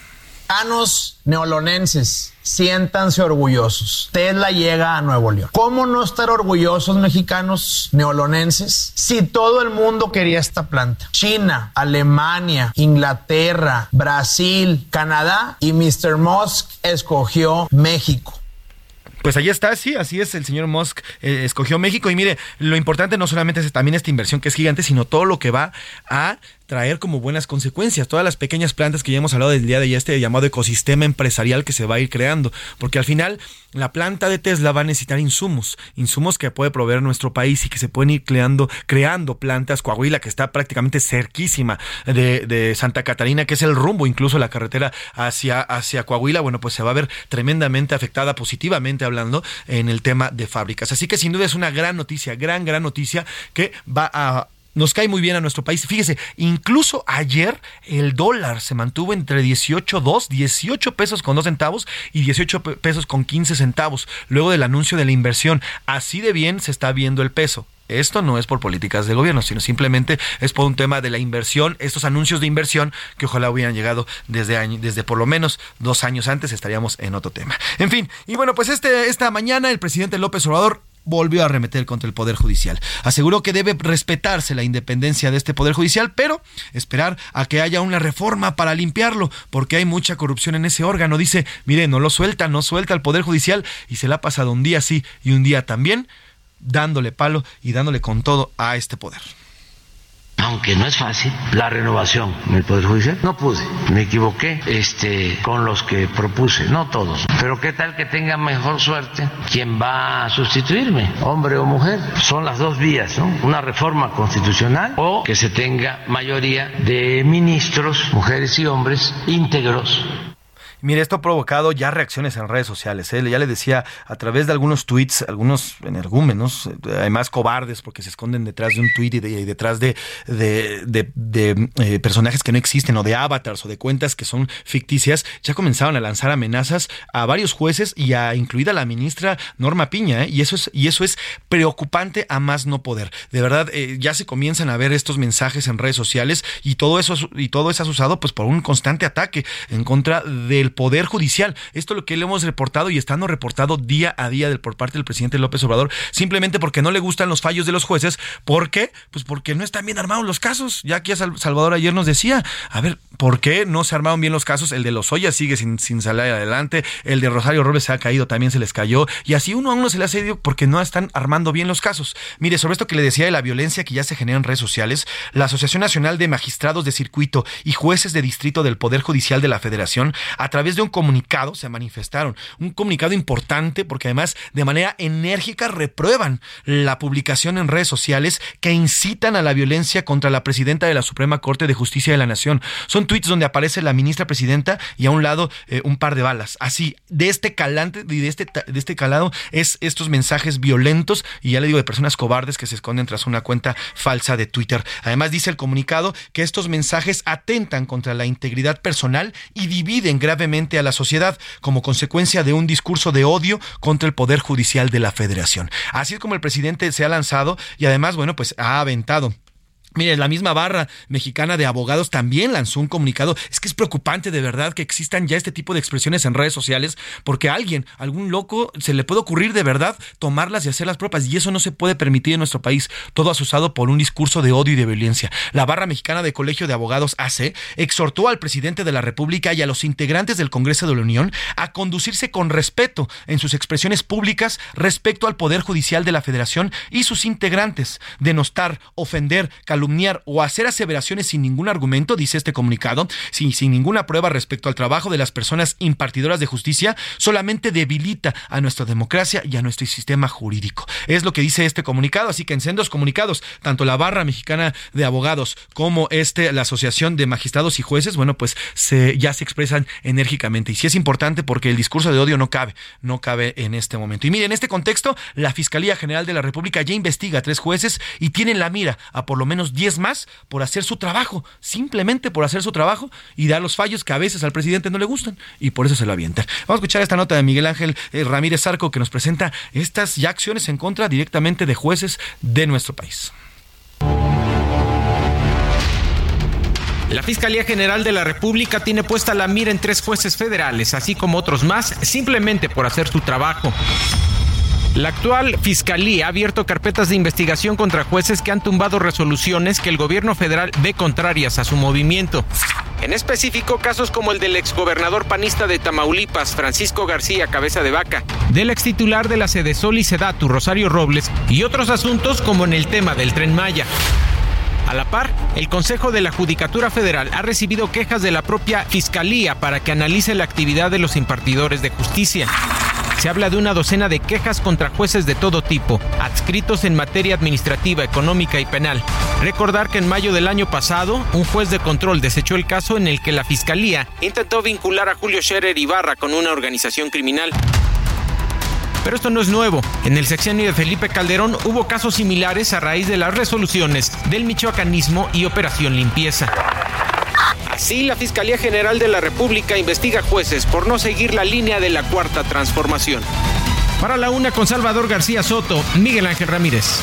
mexicanos neolonenses, siéntanse orgullosos. Tesla llega a Nuevo León. ¿Cómo no estar orgullosos mexicanos neolonenses si todo el mundo quería esta planta? China, Alemania, Inglaterra, Brasil, Canadá y Mr. Musk escogió México. Pues ahí está, sí, así es, el señor Musk eh, escogió México y mire, lo importante no solamente es también esta inversión que es gigante, sino todo lo que va a traer como buenas consecuencias. Todas las pequeñas plantas que ya hemos hablado del día de ayer, este llamado ecosistema empresarial que se va a ir creando. Porque al final, la planta de Tesla va a necesitar insumos, insumos que puede proveer nuestro país y que se pueden ir creando, creando plantas. Coahuila, que está prácticamente cerquísima de, Santa Catarina, que es el rumbo, incluso la carretera hacia, hacia Coahuila, bueno, pues se va a ver tremendamente afectada, positivamente hablando, en el tema de fábricas. Así que sin duda es una gran noticia, gran, gran noticia que va a nos cae muy bien a nuestro país. Fíjese, incluso ayer el dólar se mantuvo entre 18.2, 18 pesos con 2 centavos y 18 pesos con 15 centavos, luego del anuncio de la inversión. Así de bien se está viendo el peso. Esto no es por políticas de gobierno, sino simplemente es por un tema de la inversión, estos anuncios de inversión que ojalá hubieran llegado desde, año, desde por lo menos dos años antes, estaríamos en otro tema. En fin, y bueno, pues este, esta mañana el presidente López Obrador volvió a arremeter contra el Poder Judicial. Aseguró que debe respetarse la independencia de este Poder Judicial, pero esperar a que haya una reforma para limpiarlo, porque hay mucha corrupción en ese órgano. Dice, mire, no lo suelta, no suelta el Poder Judicial y se le ha pasado un día sí y un día también dándole palo y dándole con todo a este poder aunque no es fácil, la renovación en el Poder Judicial. No pude, me equivoqué este, con los que propuse, no todos. Pero qué tal que tenga mejor suerte quien va a sustituirme, hombre o mujer. Son las dos vías, ¿no? Una reforma constitucional o que se tenga mayoría de ministros, mujeres y hombres íntegros Mire, esto ha provocado ya reacciones en redes sociales. ¿eh? Ya le decía, a través de algunos tweets, algunos energúmenos, además cobardes, porque se esconden detrás de un tweet y, detrás de, de, eh, personajes que no existen, o de avatars, o de cuentas que son ficticias, ya comenzaron a lanzar amenazas a varios jueces y a incluida la ministra Norma Piña. ¿eh? Y, eso es, y eso es preocupante a más no poder. De verdad, ya se comienzan a ver estos mensajes en redes sociales y todo eso, y todo eso es usado pues, por un constante ataque en contra del Poder Judicial. Esto es lo que le hemos reportado y estando reportado día a día por parte del presidente López Obrador, simplemente porque no le gustan los fallos de los jueces. ¿Por qué? Pues porque no están bien armados los casos. Ya aquí Salvador ayer nos decía, a ver, ¿por qué no se armaron bien los casos? El de los Lozoya sigue sin, sin salir adelante, el de Rosario Robles se ha caído, también se les cayó, y así uno a uno se le ha cedido porque no están armando bien los casos. Mire, sobre esto que le decía de la violencia que ya se genera en redes sociales, la Asociación Nacional de Magistrados de Circuito y Jueces de Distrito del Poder Judicial de la Federación, a través de un comunicado se manifestaron. Un comunicado importante porque además de manera enérgica reprueban la publicación en redes sociales que incitan a la violencia contra la presidenta de la Suprema Corte de Justicia de la Nación. Son tweets donde aparece la ministra presidenta y a un lado eh, un par de balas. Así, de este calante y de este, de este calado es estos mensajes violentos y ya le digo de personas cobardes que se esconden tras una cuenta falsa de Twitter. Además dice el comunicado que estos mensajes atentan contra la integridad personal y dividen gravemente a la sociedad como consecuencia de un discurso de odio contra el Poder Judicial de la Federación. Así es como el presidente se ha lanzado y además, bueno, pues ha aventado Mire, la misma barra mexicana de abogados también lanzó un comunicado. Es que es preocupante de verdad que existan ya este tipo de expresiones en redes sociales porque a alguien, algún loco, se le puede ocurrir de verdad tomarlas y hacerlas propias y eso no se puede permitir en nuestro país. Todo asusado por un discurso de odio y de violencia. La barra mexicana de Colegio de Abogados AC exhortó al presidente de la República y a los integrantes del Congreso de la Unión a conducirse con respeto en sus expresiones públicas respecto al Poder Judicial de la Federación y sus integrantes. Denostar, ofender, calumniar o hacer aseveraciones sin ningún argumento, dice este comunicado, sin, sin ninguna prueba respecto al trabajo de las personas impartidoras de justicia, solamente debilita a nuestra democracia y a nuestro sistema jurídico. Es lo que dice este comunicado, así que en sendos comunicados, tanto la barra mexicana de abogados como este, la Asociación de Magistrados y Jueces, bueno, pues se, ya se expresan enérgicamente. Y sí es importante porque el discurso de odio no cabe, no cabe en este momento. Y mire, en este contexto, la Fiscalía General de la República ya investiga a tres jueces y tienen la mira a por lo menos 10 más por hacer su trabajo, simplemente por hacer su trabajo y dar los fallos que a veces al presidente no le gustan y por eso se lo avientan. Vamos a escuchar esta nota de Miguel Ángel eh, Ramírez Arco que nos presenta estas ya acciones en contra directamente de jueces de nuestro país. La Fiscalía General de la República tiene puesta la mira en tres jueces federales, así como otros más, simplemente por hacer su trabajo. La actual Fiscalía ha abierto carpetas de investigación contra jueces que han tumbado resoluciones que el gobierno federal ve contrarias a su movimiento. En específico, casos como el del exgobernador panista de Tamaulipas, Francisco García Cabeza de Vaca, del extitular de la sede Sol y Sedatu, Rosario Robles, y otros asuntos como en el tema del tren Maya. A la par, el Consejo de la Judicatura Federal ha recibido quejas de la propia Fiscalía para que analice la actividad de los impartidores de justicia. Se habla de una docena de quejas contra jueces de todo tipo, adscritos en materia administrativa, económica y penal. Recordar que en mayo del año pasado, un juez de control desechó el caso en el que la Fiscalía intentó vincular a Julio Scherer Ibarra con una organización criminal. Pero esto no es nuevo. En el sexenio de Felipe Calderón hubo casos similares a raíz de las resoluciones del michoacanismo y Operación Limpieza. Así, la Fiscalía General de la República investiga jueces por no seguir la línea de la Cuarta Transformación. Para la una con Salvador García Soto, Miguel Ángel Ramírez.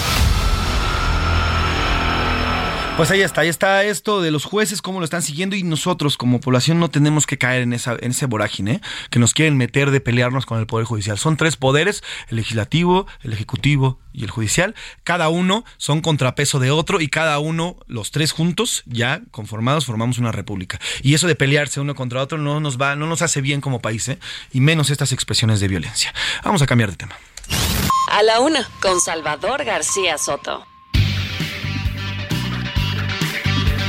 Pues ahí está, ahí está esto de los jueces, cómo lo están siguiendo y nosotros como población no tenemos que caer en esa en ese vorágine ¿eh? que nos quieren meter de pelearnos con el Poder Judicial. Son tres poderes, el legislativo, el ejecutivo y el judicial. Cada uno son contrapeso de otro y cada uno, los tres juntos, ya conformados, formamos una república. Y eso de pelearse uno contra otro no nos va, no nos hace bien como país, ¿eh? y menos estas expresiones de violencia. Vamos a cambiar de tema. A la una, con Salvador García Soto.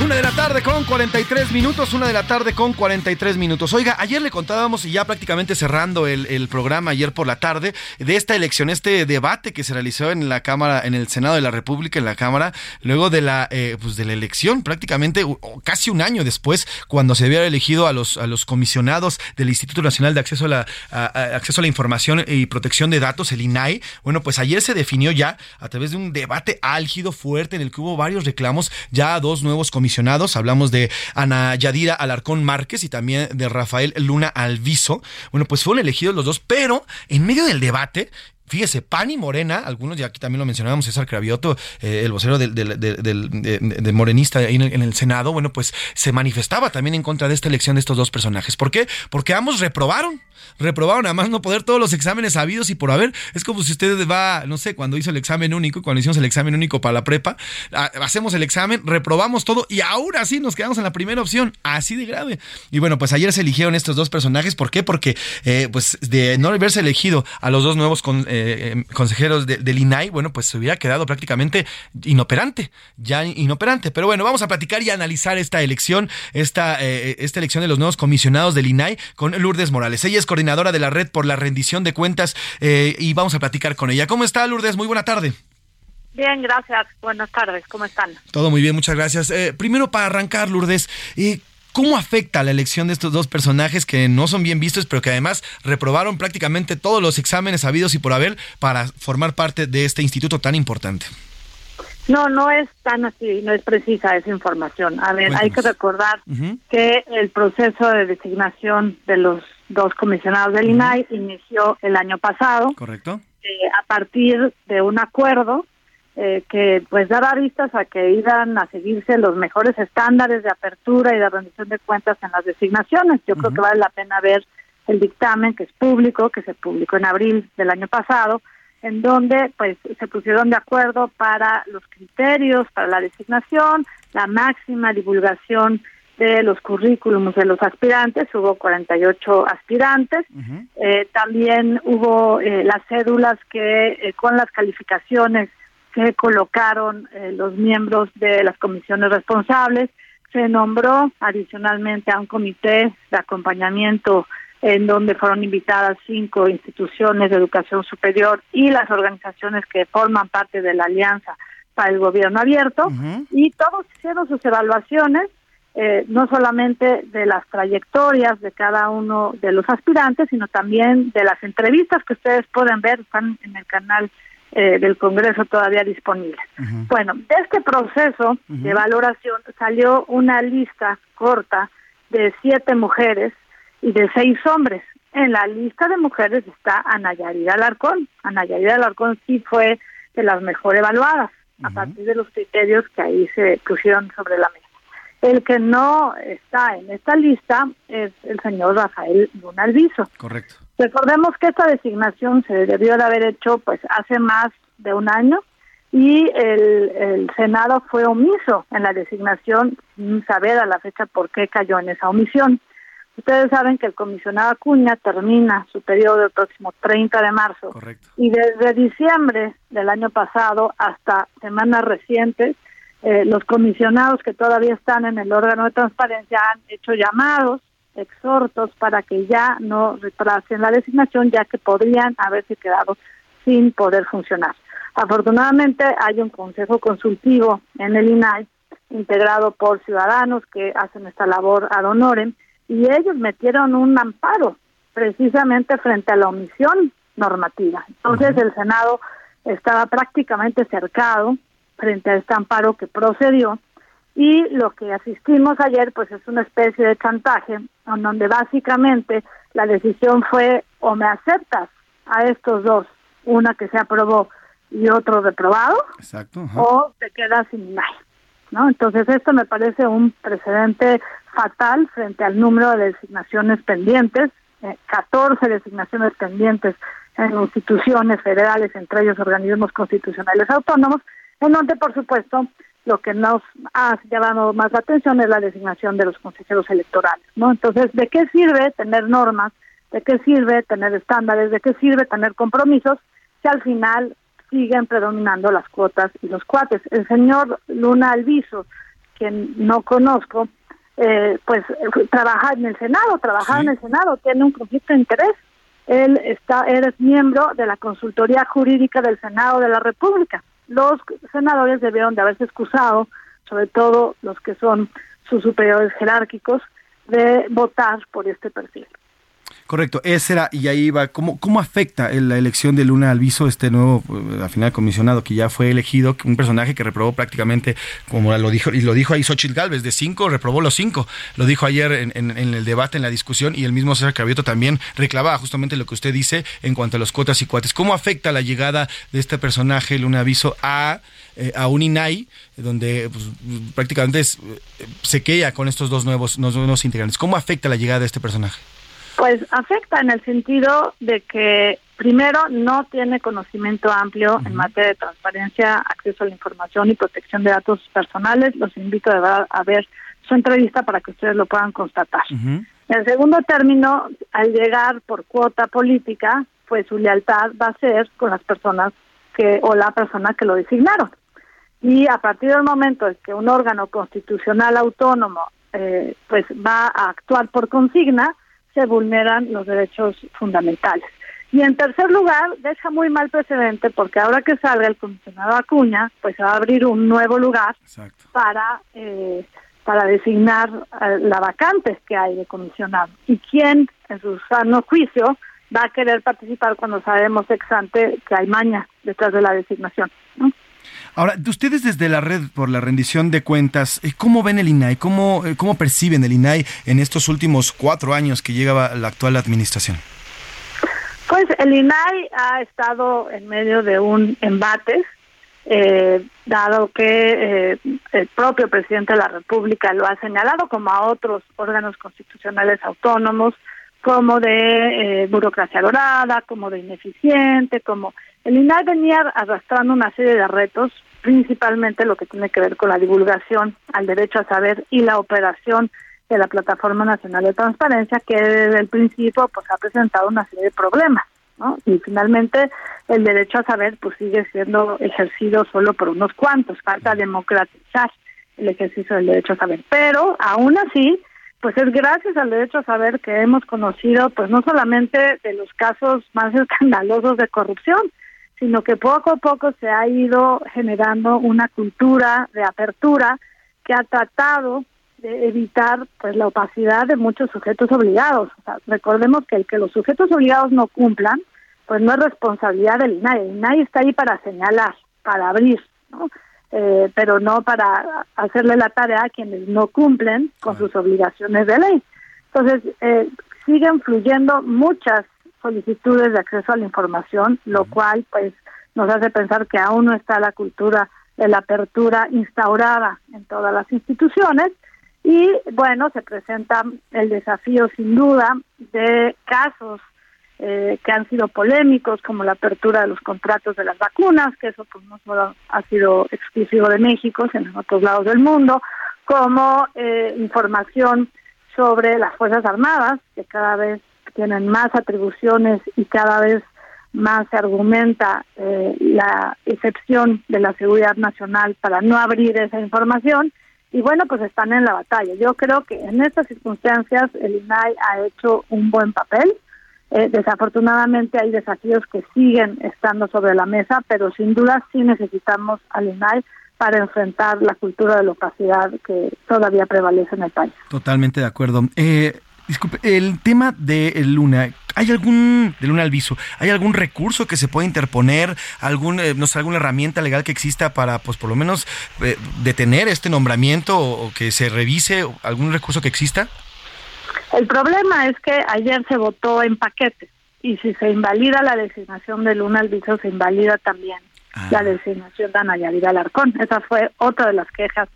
Una de la tarde con 43 minutos, una de la tarde con 43 minutos. Oiga, ayer le contábamos y ya prácticamente cerrando el, programa ayer por la tarde de esta elección, este debate que se realizó en la Cámara, en el Senado de la República, en la Cámara, luego de la, eh, pues de la elección, prácticamente casi un año después, cuando se había elegido a los, a los comisionados del Instituto Nacional de Acceso a la, Acceso a la Información y Protección de Datos, el INAI. Bueno, pues ayer se definió ya a través de un debate álgido, fuerte, en el que hubo varios reclamos, ya a dos nuevos comisionados Hablamos de Ana Yadira Alarcón Márquez y también de Rafael Luna Alviso. Bueno, pues fueron elegidos los dos, pero en medio del debate Fíjese, PAN y Morena, algunos ya aquí también lo mencionábamos, César Cravioto, eh, el vocero del, del, morenista ahí en el, Senado, bueno, pues se manifestaba también en contra de esta elección de estos dos personajes. ¿Por qué? Porque ambos reprobaron, reprobaron, además no poder todos los exámenes habidos y por haber. Es como si usted va, no sé, cuando hizo el examen único, cuando hicimos el examen único para la prepa, hacemos el examen, reprobamos todo y ahora sí nos quedamos en la primera opción, así de grave. Y bueno, pues ayer se eligieron estos dos personajes, ¿por qué? Porque eh, pues de no haberse elegido a los dos nuevos eh, eh, consejeros del INAI, bueno, pues se hubiera quedado prácticamente inoperante, ya inoperante. Pero bueno, vamos a platicar y analizar esta elección, esta, eh, esta elección de los nuevos comisionados del INAI con Lourdes Morales. Ella es coordinadora de la red por la rendición de cuentas eh, y vamos a platicar con ella. ¿Cómo está Lourdes? Muy buena tarde. Bien, gracias. Buenas tardes. ¿Cómo están? Todo muy bien, muchas gracias. primero, para arrancar, Lourdes, ¿Cómo afecta la elección de estos dos personajes que no son bien vistos, pero que además reprobaron prácticamente todos los exámenes habidos y por haber para formar parte de este instituto tan importante? No, no es tan así, no es precisa esa información. A ver, hay que recordar que el proceso de designación de los dos comisionados del INAI inició el año pasado. Correcto. Eh, a partir de un acuerdo eh, que pues daba vistas a que iban a seguirse los mejores estándares de apertura y de rendición de cuentas en las designaciones. Yo creo que vale la pena ver el dictamen que es público, que se publicó en abril del año pasado, en donde pues se pusieron de acuerdo para los criterios para la designación, la máxima divulgación de los currículums de los aspirantes, hubo 48 aspirantes, eh, también hubo eh, las cédulas que con las calificaciones se colocaron eh, los miembros de las comisiones responsables, se nombró adicionalmente a un comité de acompañamiento en donde fueron invitadas cinco instituciones de educación superior y las organizaciones que forman parte de la Alianza para el Gobierno Abierto, y todos hicieron sus evaluaciones, eh, no solamente de las trayectorias de cada uno de los aspirantes, sino también de las entrevistas que ustedes pueden ver, están en el canal eh, del Congreso todavía disponible. Bueno, de este proceso de valoración salió una lista corta de siete mujeres y de seis hombres. En la lista de mujeres está Ana Yarida Alarcón. Ana Yarida Alarcón sí fue de las mejor evaluadas a partir de los criterios que ahí se pusieron sobre la mesa. El que no está en esta lista es el señor Rafael Luna Alviso. Correcto. Recordemos que esta designación se debió de haber hecho pues hace más de un año y el, Senado fue omiso en la designación sin saber a la fecha por qué cayó en esa omisión. Ustedes saben que el comisionado Acuña termina su periodo el próximo 30 de marzo. Correcto. Y desde diciembre del año pasado hasta semanas recientes, eh, los comisionados que todavía están en el órgano de transparencia han hecho llamados exhortos para que ya no retrasen la designación, ya que podrían haberse quedado sin poder funcionar. Afortunadamente hay un consejo consultivo en el INAI integrado por ciudadanos que hacen esta labor ad honorem y ellos metieron un amparo precisamente frente a la omisión normativa. Entonces el Senado estaba prácticamente cercado frente a este amparo que procedió y lo que asistimos ayer pues es una especie de chantaje en donde básicamente la decisión fue o me aceptas a estos dos, una que se aprobó y otro reprobado, Exacto, o te quedas sin nada. ¿no? Entonces esto me parece un precedente fatal frente al número de designaciones pendientes, eh, 14 designaciones pendientes en instituciones federales, entre ellos organismos constitucionales autónomos, en donde por supuesto lo que nos ha llamado más la atención es la designación de los consejeros electorales, ¿no? Entonces, ¿de qué sirve tener normas? ¿De qué sirve tener estándares? ¿De qué sirve tener compromisos si al final siguen predominando las cuotas y los cuates? El señor Luna Alviso, quien no conozco, eh, pues trabaja en el Senado, trabaja en el Senado, tiene un conflicto de interés. Él está, eres miembro de la consultoría jurídica del Senado de la República los senadores debieron de haberse excusado, sobre todo los que son sus superiores jerárquicos, de votar por este perfil. Correcto, ese era, y ahí va, ¿cómo, cómo afecta la elección de Luna Alviso, este nuevo, eh, al final comisionado que ya fue elegido, un personaje que reprobó prácticamente, como lo dijo, y lo dijo ahí Xochitl Galvez, de cinco, reprobó los cinco, lo dijo ayer en, el debate, en la discusión, y el mismo César Cravioto también reclamaba justamente lo que usted dice en cuanto a los cuotas y cuates. ¿Cómo afecta la llegada de este personaje, Luna Alviso, a, eh, a un INAI, donde pues, prácticamente es, eh, se queda con estos dos nuevos, nuevos integrantes? ¿Cómo afecta la llegada de este personaje? Pues afecta en el sentido de que primero no tiene conocimiento amplio en materia de transparencia, acceso a la información y protección de datos personales. Los invito a, a ver su entrevista para que ustedes lo puedan constatar. En segundo término, al llegar por cuota política, pues su lealtad va a ser con las personas que o la persona que lo designaron. Y a partir del momento en que un órgano constitucional autónomo eh, pues va a actuar por consigna, se vulneran los derechos fundamentales. Y en tercer lugar, deja muy mal precedente porque ahora que salga el comisionado Acuña, pues se va a abrir un nuevo lugar para eh, para designar eh, la vacante que hay de comisionado. ¿Y quién, en su sano juicio, va a querer participar cuando sabemos ex ante que hay maña detrás de la designación? Ahora, ustedes desde la red por la rendición de cuentas, eh, ¿cómo ven el INAI? ¿Cómo, eh, cómo perciben el INAI en estos últimos cuatro años que llega la actual administración? Pues el INAI ha estado en medio de un embate, eh, dado que el propio presidente de la República lo ha señalado como a otros órganos constitucionales autónomos, como de burocracia dorada, como de ineficiente, como el INAI venía arrastrando una serie de retos, principalmente lo que tiene que ver con la divulgación al derecho a saber y la operación de la Plataforma Nacional de Transparencia, que desde el principio pues ha presentado una serie de problemas, ¿no? Y finalmente el derecho a saber pues sigue siendo ejercido solo por unos cuantos, falta democratizar el ejercicio del derecho a saber. Pero aún así, pues es gracias al derecho a saber que hemos conocido pues no solamente de los casos más escandalosos de corrupción, sino que poco a poco se ha ido generando una cultura de apertura que ha tratado de evitar pues la opacidad de muchos sujetos obligados. recordemos que el que los sujetos obligados no cumplan, pues no es responsabilidad del INAI. El INAI está ahí para señalar, para abrir, ¿no? Eh, pero no para hacerle la tarea a quienes no cumplen con sus obligaciones de ley. Entonces, eh, siguen fluyendo muchas solicitudes de acceso a la información, lo cual pues nos hace pensar que aún no está la cultura de la apertura instaurada en todas las instituciones. Y bueno, se presenta el desafío sin duda de casos eh, que han sido polémicos como la apertura de los contratos de las vacunas, que eso pues no solo ha sido exclusivo de México, sino en otros lados del mundo, como eh, información sobre las Fuerzas Armadas, que cada vez tienen más atribuciones y cada vez más se argumenta eh, la excepción de la seguridad nacional para no abrir esa información. Y bueno pues están en la batalla. Yo creo que en estas circunstancias el INAI ha hecho un buen papel eh, desafortunadamente hay desafíos que siguen estando sobre la mesa pero sin duda sí necesitamos al INAI para enfrentar la cultura de la opacidad que todavía prevalece en el país. Totalmente de acuerdo. Eh, Disculpe, el tema de Luna, ¿hay algún, de Luna Alviso, ¿hay algún recurso que se pueda interponer, algún, eh, no sé, alguna herramienta legal que exista para, pues por lo menos, eh, detener este nombramiento o, que se revise algún recurso que exista? El problema es que ayer se votó en paquete y si se invalida la designación de Luna Alviso, se invalida también la ah. designación de Ana Yadira Alarcón. Esa fue otra de las quejas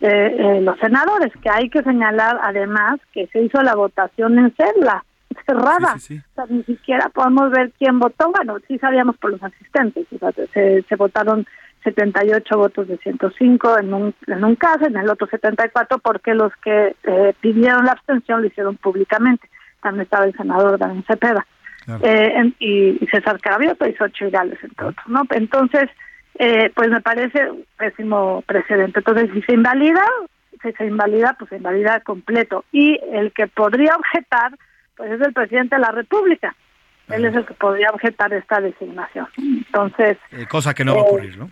de los senadores, que hay que señalar además que se hizo la votación en celda cerrada. O sea, ni siquiera podemos ver quién votó. Bueno, sí sabíamos por los asistentes. O sea, se, se votaron 78 votos de 105 en un, en un caso, en el otro 74, porque los que eh, pidieron la abstención lo hicieron públicamente. También estaba el senador Daniel Cepeda. Eh, y, César Carabioto y Xochitl Gales, entre otros. ¿no? Entonces, eh, pues me parece un pésimo precedente. Entonces, si se invalida, si se invalida, pues se invalida completo. Y el que podría objetar, pues es el presidente de la República. Él es el que podría objetar esta designación. Entonces... cosa que no va a ocurrir, ¿no?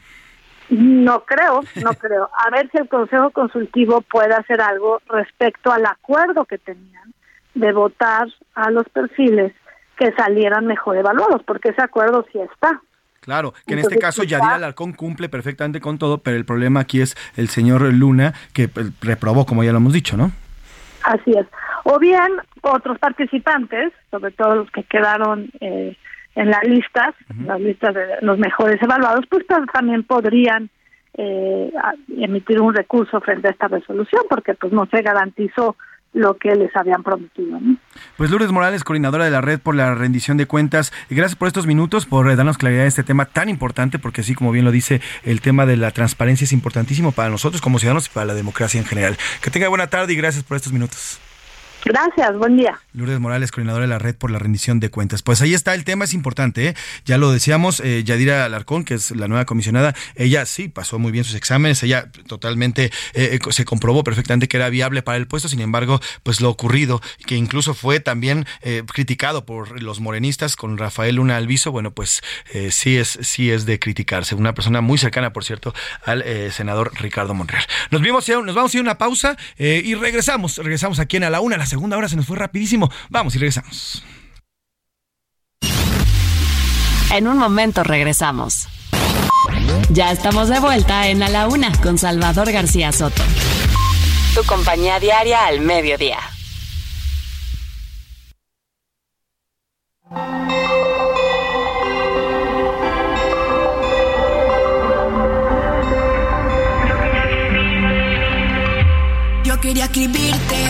No creo, no creo. A ver si el Consejo Consultivo puede hacer algo respecto al acuerdo que tenían de votar a los perfiles que salieran mejor evaluados, porque ese acuerdo sí está. Claro, que en este caso Yadira Alarcón cumple perfectamente con todo, pero el problema aquí es el señor Luna, que pues, reprobó, como ya lo hemos dicho, ¿no? Así es. O bien otros participantes, sobre todo los que quedaron eh, en las listas, las listas de los mejores evaluados, pues también podrían eh, emitir un recurso frente a esta resolución, porque pues no se garantizó lo que les habían prometido. Pues Lourdes Morales, coordinadora de la red por la rendición de cuentas, gracias por estos minutos, por darnos claridad de este tema tan importante, porque así como bien lo dice, el tema de la transparencia es importantísimo para nosotros como ciudadanos y para la democracia en general. Que tenga buena tarde y gracias por estos minutos. Gracias, buen día. Lourdes Morales, coordinadora de la Red por la Rendición de Cuentas. Pues ahí está, el tema es importante, ¿eh? ya lo decíamos, eh, Yadira Alarcón, que es la nueva comisionada, ella sí pasó muy bien sus exámenes, ella totalmente eh, se comprobó perfectamente que era viable para el puesto, sin embargo, pues lo ocurrido, que incluso fue también criticado por los morenistas con Rafael Luna Alviso, bueno, pues sí, es, sí es de criticarse, una persona muy cercana, por cierto, al senador Ricardo Monreal. Nos, vimos, nos vamos a ir a una pausa y regresamos, regresamos aquí en A la Una, la segunda hora se nos fue rapidísimo. Vamos y regresamos. En un momento regresamos. Ya estamos de vuelta en A la Una con Salvador García Soto. Tu compañía diaria al mediodía. Yo quería escribirte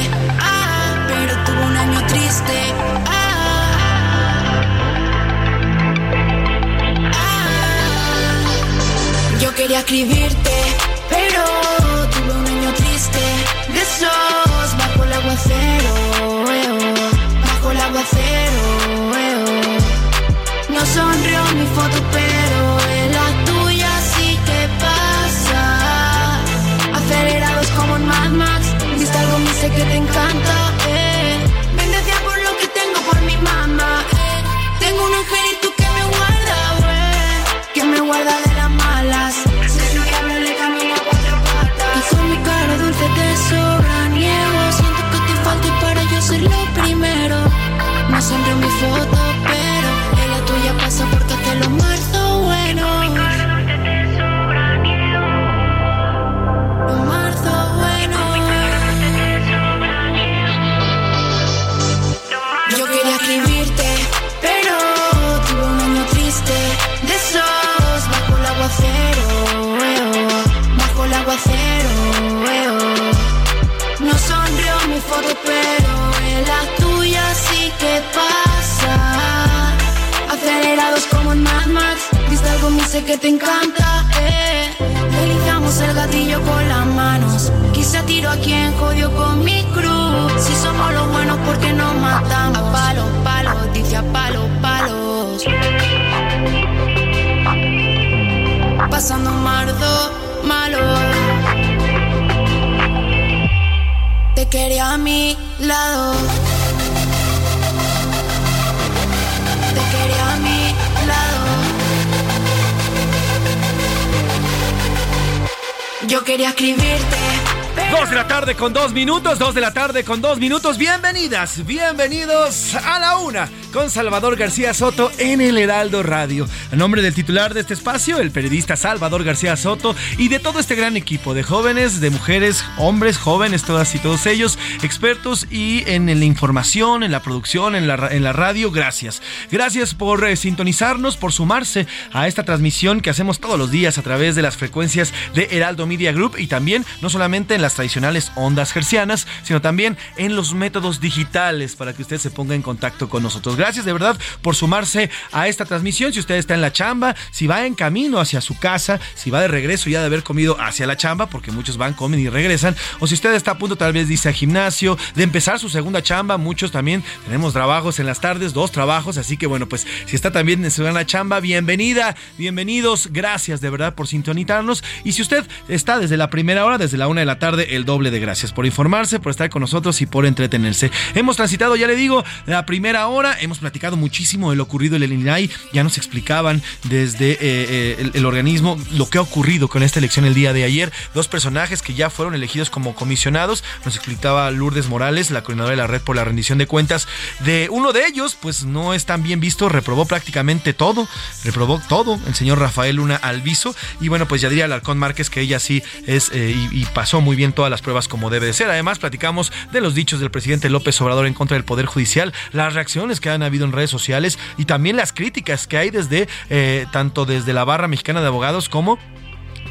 quería escribirte, pero tuve un año triste. De esos bajo el aguacero, bajo el aguacero. No sonrió mi foto, pero en la tuya sí que pasa. Acelerados como en Mad Max, viste algo, me sé que te encanta. Guarda, de las malas. Se le camino a cuatro patas. Y con mi cara dulce te sobra niego. Siento que te falta y para yo ser lo primero. No siempre mi foto, pero en la tuya sí que pasa. Acelerados como en Mad Max, viste algo, me sé que te encanta, eh. Deslizamos el gatillo con las manos. Quise tiro a quien jodió con mi cruz. Si somos los buenos, porque nos matamos? A palos, palos, dice a palos, palos. Pasando mardo malo quería a mi lado. Te quería a mi lado. Yo quería escribirte Dos de la tarde con dos minutos, dos de la tarde con dos minutos. Bienvenidas, bienvenidos a la una con Salvador García Soto en el Heraldo Radio. A nombre del titular de este espacio, el periodista Salvador García Soto y de todo este gran equipo de jóvenes, de mujeres, hombres, jóvenes, todas y todos ellos, expertos y en la información, en la producción, en la, en la radio, gracias. Gracias por eh, sintonizarnos, por sumarse a esta transmisión que hacemos todos los días a través de las frecuencias de Heraldo Media Group y también no solamente en las tradicionales ondas gercianas, sino también en los métodos digitales para que usted se ponga en contacto con nosotros. Gracias de verdad por sumarse a esta transmisión. Si usted está en la chamba, si va en camino hacia su casa, si va de regreso ya de haber comido hacia la chamba, porque muchos van, comen y regresan, o si usted está a punto tal vez dice a gimnasio, de empezar su segunda chamba, muchos también tenemos trabajos en las tardes, dos trabajos, así que bueno, pues si está también en su segunda chamba, bienvenida, bienvenidos, gracias de verdad por sintonizarnos. Y si usted está desde la primera hora, desde la una de la tarde, el doble de gracias por informarse, por estar con nosotros y por entretenerse. Hemos transitado, ya le digo, la primera hora, platicado muchísimo de lo ocurrido en el INAI, ya nos explicaban desde eh, eh, el, organismo lo que ha ocurrido con esta elección el día de ayer, dos personajes que ya fueron elegidos como comisionados, nos explicaba Lourdes Morales, la coordinadora de la red por la rendición de cuentas, de uno de ellos, pues no es tan bien visto, reprobó prácticamente todo, reprobó todo, el señor Rafael Luna Alviso, y bueno, pues ya diría Alarcón Márquez que ella sí es y, y pasó muy bien todas las pruebas como debe de ser. Además, platicamos de los dichos del presidente López Obrador en contra del Poder Judicial, las reacciones que han habido en redes sociales y también las críticas que hay desde eh, tanto desde la barra mexicana de abogados como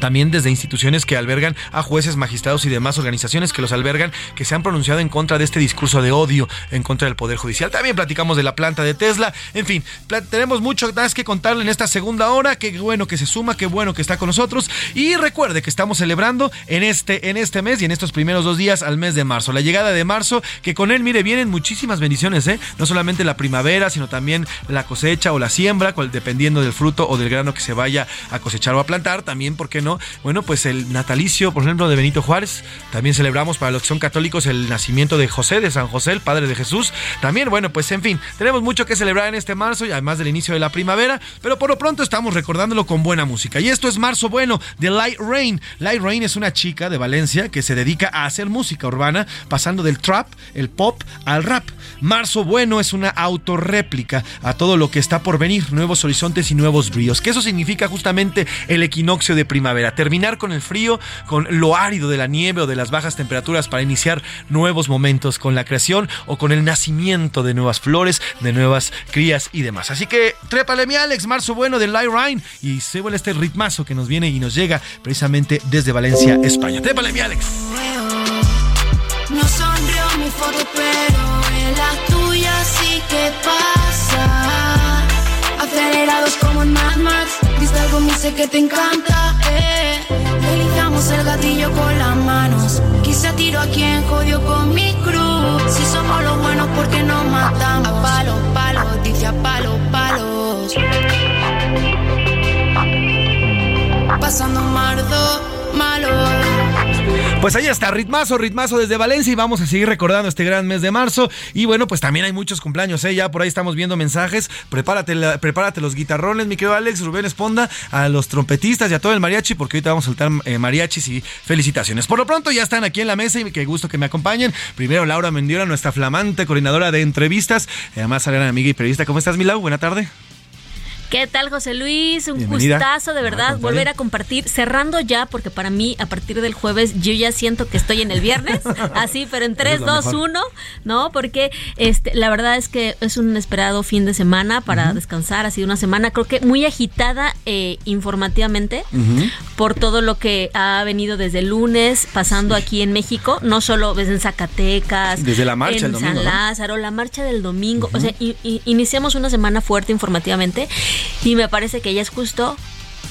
también desde instituciones que albergan a jueces, magistrados y demás organizaciones que los albergan, que se han pronunciado en contra de este discurso de odio en contra del Poder Judicial. También platicamos de la planta de Tesla. En fin, tenemos mucho más que contarle en esta segunda hora. Qué bueno que se suma, qué bueno que está con nosotros. Y recuerde que estamos celebrando en este, en este mes y en estos primeros dos días al mes de marzo. La llegada de marzo, que con él, mire, vienen muchísimas bendiciones, ¿eh? No solamente la primavera, sino también la cosecha o la siembra, dependiendo del fruto o del grano que se vaya a cosechar o a plantar. También, ¿por qué no? Bueno, pues el natalicio, por ejemplo, de Benito Juárez. También celebramos para los que son católicos el nacimiento de José, de San José, el padre de Jesús. También, bueno, pues en fin, tenemos mucho que celebrar en este marzo y además del inicio de la primavera, pero por lo pronto estamos recordándolo con buena música. Y esto es Marzo Bueno de Light Rain. Light Rain es una chica de Valencia que se dedica a hacer música urbana, pasando del trap, el pop, al rap. Marzo Bueno es una autorréplica a todo lo que está por venir, nuevos horizontes y nuevos bríos. Que eso significa justamente el equinoccio de primavera terminar con el frío, con lo árido de la nieve o de las bajas temperaturas para iniciar nuevos momentos con la creación o con el nacimiento de nuevas flores, de nuevas crías y demás. Así que trépale mi Alex, marzo bueno de Light Rain y se vuelve este ritmazo que nos viene y nos llega precisamente desde Valencia, España. Trépale mi Alex. No sonrió mi foto, pero en la tuya sí que pasa. Acelerados como en Mad Max, viste algo me sé que te encanta, eh. Deslizamos el gatillo con las manos. Quise tiro a quien jodió con mi cruz. Si somos los buenos, porque nos matamos? A palos, palos, dice a palos, palos. Pasando mardo, malo. Pues ahí está, ritmazo, ritmazo desde Valencia y vamos a seguir recordando este gran mes de marzo. Y bueno, pues también hay muchos cumpleaños, ¿eh? Ya por ahí estamos viendo mensajes. Prepárate, la- prepárate los guitarrones, mi querido Alex, Rubén Esponda, a los trompetistas y a todo el mariachi, porque ahorita vamos a soltar eh, mariachis y felicitaciones. Por lo pronto ya están aquí en la mesa y qué gusto que me acompañen. Primero Laura Mendiola, nuestra flamante coordinadora de entrevistas. Además, gran amiga y periodista. ¿Cómo estás, Milau? Buena tarde. ¿Qué tal, José Luis? Un Bienvenida. gustazo, de verdad, contrario. volver a compartir, cerrando ya, porque para mí, a partir del jueves, yo ya siento que estoy en el viernes, así, pero en 3, lo 2, mejor. 1, ¿no? Porque este, la verdad es que es un esperado fin de semana para descansar, ha sido una semana, creo que muy agitada eh, informativamente por todo lo que ha venido desde el lunes, pasando aquí en México, no solo desde en Zacatecas, Desde la marcha en el domingo, San ¿no? Lázaro, la marcha del domingo, o sea, iniciamos una semana fuerte informativamente y me parece que ya es justo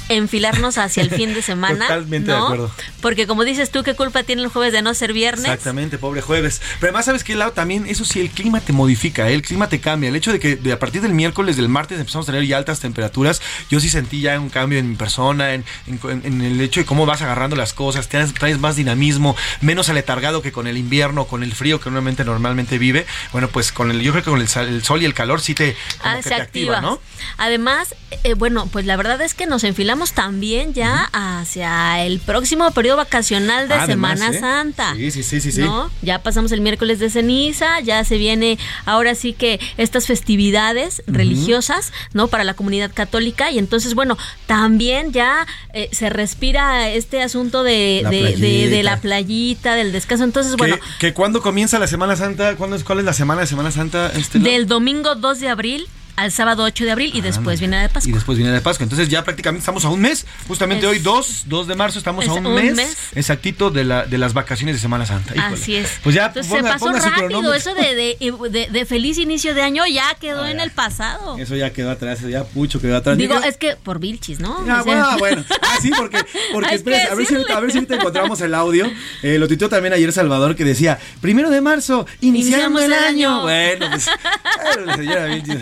enfilarnos hacia el fin de semana. Totalmente de ¿no? acuerdo. Porque como dices tú, ¿qué culpa tiene el jueves de no ser viernes? Exactamente, pobre jueves. Pero además, ¿sabes qué, Lau? También, eso sí, el clima te modifica, ¿eh? el clima te cambia. El hecho de que de a partir del miércoles, del martes, empezamos a tener ya altas temperaturas, yo sí sentí ya un cambio en mi persona, en, en- en el hecho de cómo vas agarrando las cosas, traes, traes más dinamismo, menos aletargado que con el invierno, con el frío que normalmente, normalmente vive. Bueno, pues con el, yo creo que con el, el sol y el calor sí te, como Ah, que se te activa. activa, ¿no? Además, eh, bueno, pues la verdad es que nos enfilamos también ya hacia el próximo periodo vacacional de Además, Semana ¿eh? Santa. Sí, sí, sí, sí. Ya pasamos el miércoles de ceniza, ya se viene ahora sí que estas festividades religiosas, ¿no? Para la comunidad católica y entonces, bueno, también ya eh, se respira este asunto de, La de, de- de playita. la playita, del descanso. Entonces, bueno, ¿Que, que cuándo comienza la Semana Santa? ¿Cuándo es, ¿Cuál es la semana de Semana Santa? Este, del domingo 2 de abril al sábado 8 de abril y después viene la de Pascua. Y después viene la de Pascua. Entonces ya prácticamente estamos a un mes. Justamente Es- hoy, 2, 2 de marzo, estamos es a un, un mes, mes. exactito de, la, de las vacaciones de Semana Santa. Híjole. Así es. Pues ya Entonces ponga- se pasó rápido. Eso de, de, de- de feliz inicio de año ya quedó Ah, en ya. el pasado. Eso ya quedó atrás, ya pucho quedó atrás. Digo, Digo, es que por Vilchis, ¿no? Ah, bueno, bueno. Ah, sí, porque, porque espérate, a ver, si, a ver si ahorita encontramos el audio. Eh, lo tuiteó también ayer Salvador que decía, primero de marzo, iniciamos Iniciamos el el año. año. Bueno, pues, la señora Vinci,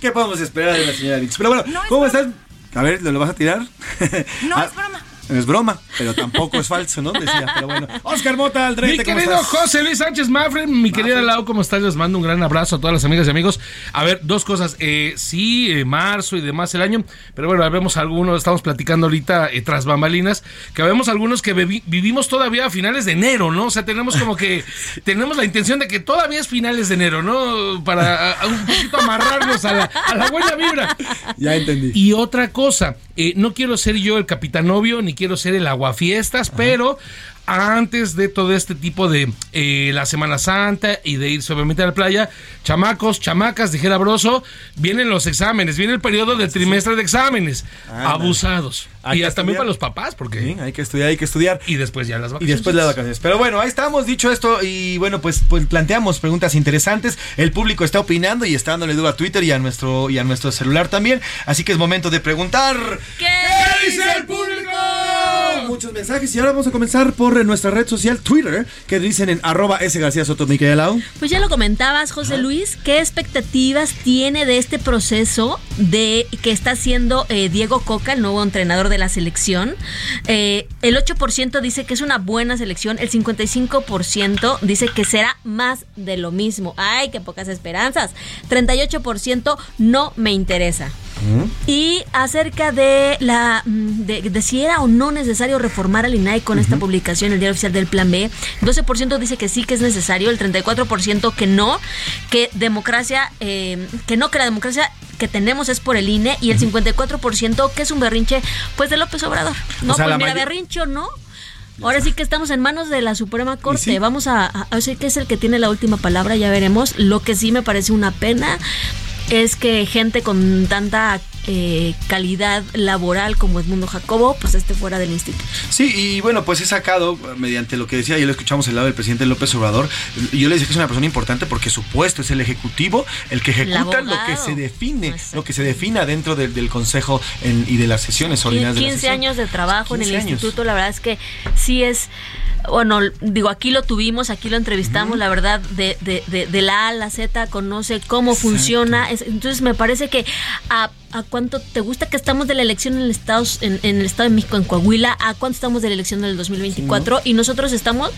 ¿qué podemos esperar de la señora Vinci? Pero bueno, ¿cómo estás? A ver, ¿lo, lo vas a tirar? No, Ah, es broma. Es broma, pero tampoco es falso, ¿no? Decía, pero bueno. Oscar Mota, Mi Aldrete, ¿cómo querido estás? José Luis Sánchez Mafre, mi querida Lau, ¿cómo estás? Les mando un gran abrazo a todas las amigas y amigos. A ver, dos cosas. Eh, sí, eh, marzo y demás el año, pero bueno, vemos algunos, estamos platicando ahorita eh, tras bambalinas, que vemos algunos que vivimos todavía a finales de enero, ¿no? O sea, tenemos como que, tenemos la intención de que todavía es finales de enero, ¿no? Para a- a un poquito amarrarnos a la, a la buena vibra. Ya entendí. Y otra cosa, eh, no quiero ser yo el capitán novio, ni quiero ser el aguafiestas, pero antes de todo este tipo de eh, la Semana Santa y de irse obviamente a la playa, chamacos, chamacas, dijera Broso, vienen los exámenes, viene el periodo del trimestre de exámenes. Abusados. Hay y hasta también para los papás, porque... Sí, hay que estudiar, hay que estudiar. Y después ya las Y vacaciones. después las vacaciones. Pero bueno, ahí estamos, dicho esto, y bueno, pues, pues planteamos preguntas interesantes. El público está opinando y está dándole duro a Twitter y a nuestro, y a nuestro celular también. Así que es momento de preguntar. ¿Qué, dice el público? Muchos mensajes y ahora vamos a comenzar por nuestra red social Twitter, que dicen en arroba S García Soto. Pues ya lo comentabas, José Luis, ¿qué expectativas tiene de este proceso de que está haciendo eh, Diego Coca, el nuevo entrenador de la selección? Eh, el 8% dice que es una buena selección, el 55% dice que será más de lo mismo. Ay, qué pocas esperanzas. 38% no me interesa. Y acerca de la mm, de, de si era o no necesario reformar al INAI con esta publicación el diario oficial del Plan B, 12% dice que sí que es necesario, el 34% que no, que democracia, eh, que no que la democracia que tenemos es por el INE y el 54% que es un berrinche pues de López Obrador. No, O sea, pues mira, berrinche o no. Ahora sí que estamos en manos de la Suprema Corte. Vamos a, a, a ver qué es el que tiene la última palabra, ya veremos. Lo que sí me parece una pena es que gente con tanta eh, calidad laboral como Edmundo Jacobo, pues esté fuera del instituto. Sí, y bueno, pues he sacado, mediante lo que decía, y lo escuchamos el lado del presidente López Obrador, yo le decía que es una persona importante porque su puesto es el ejecutivo, el que ejecuta lo que se define, lo que se defina dentro del, del Consejo en- y de las sesiones ordinarias de la 15 años de trabajo en el 15 años. instituto, la verdad es que sí es, bueno, digo, aquí lo tuvimos, aquí lo entrevistamos, la verdad, de, de, de, de la A a la Z, conoce cómo funciona, es- entonces me parece que a, a cuánto te gusta que estamos de la elección en el, Estado, en, en el Estado de México, en Coahuila, a cuánto estamos de la elección del 2024 y nosotros estamos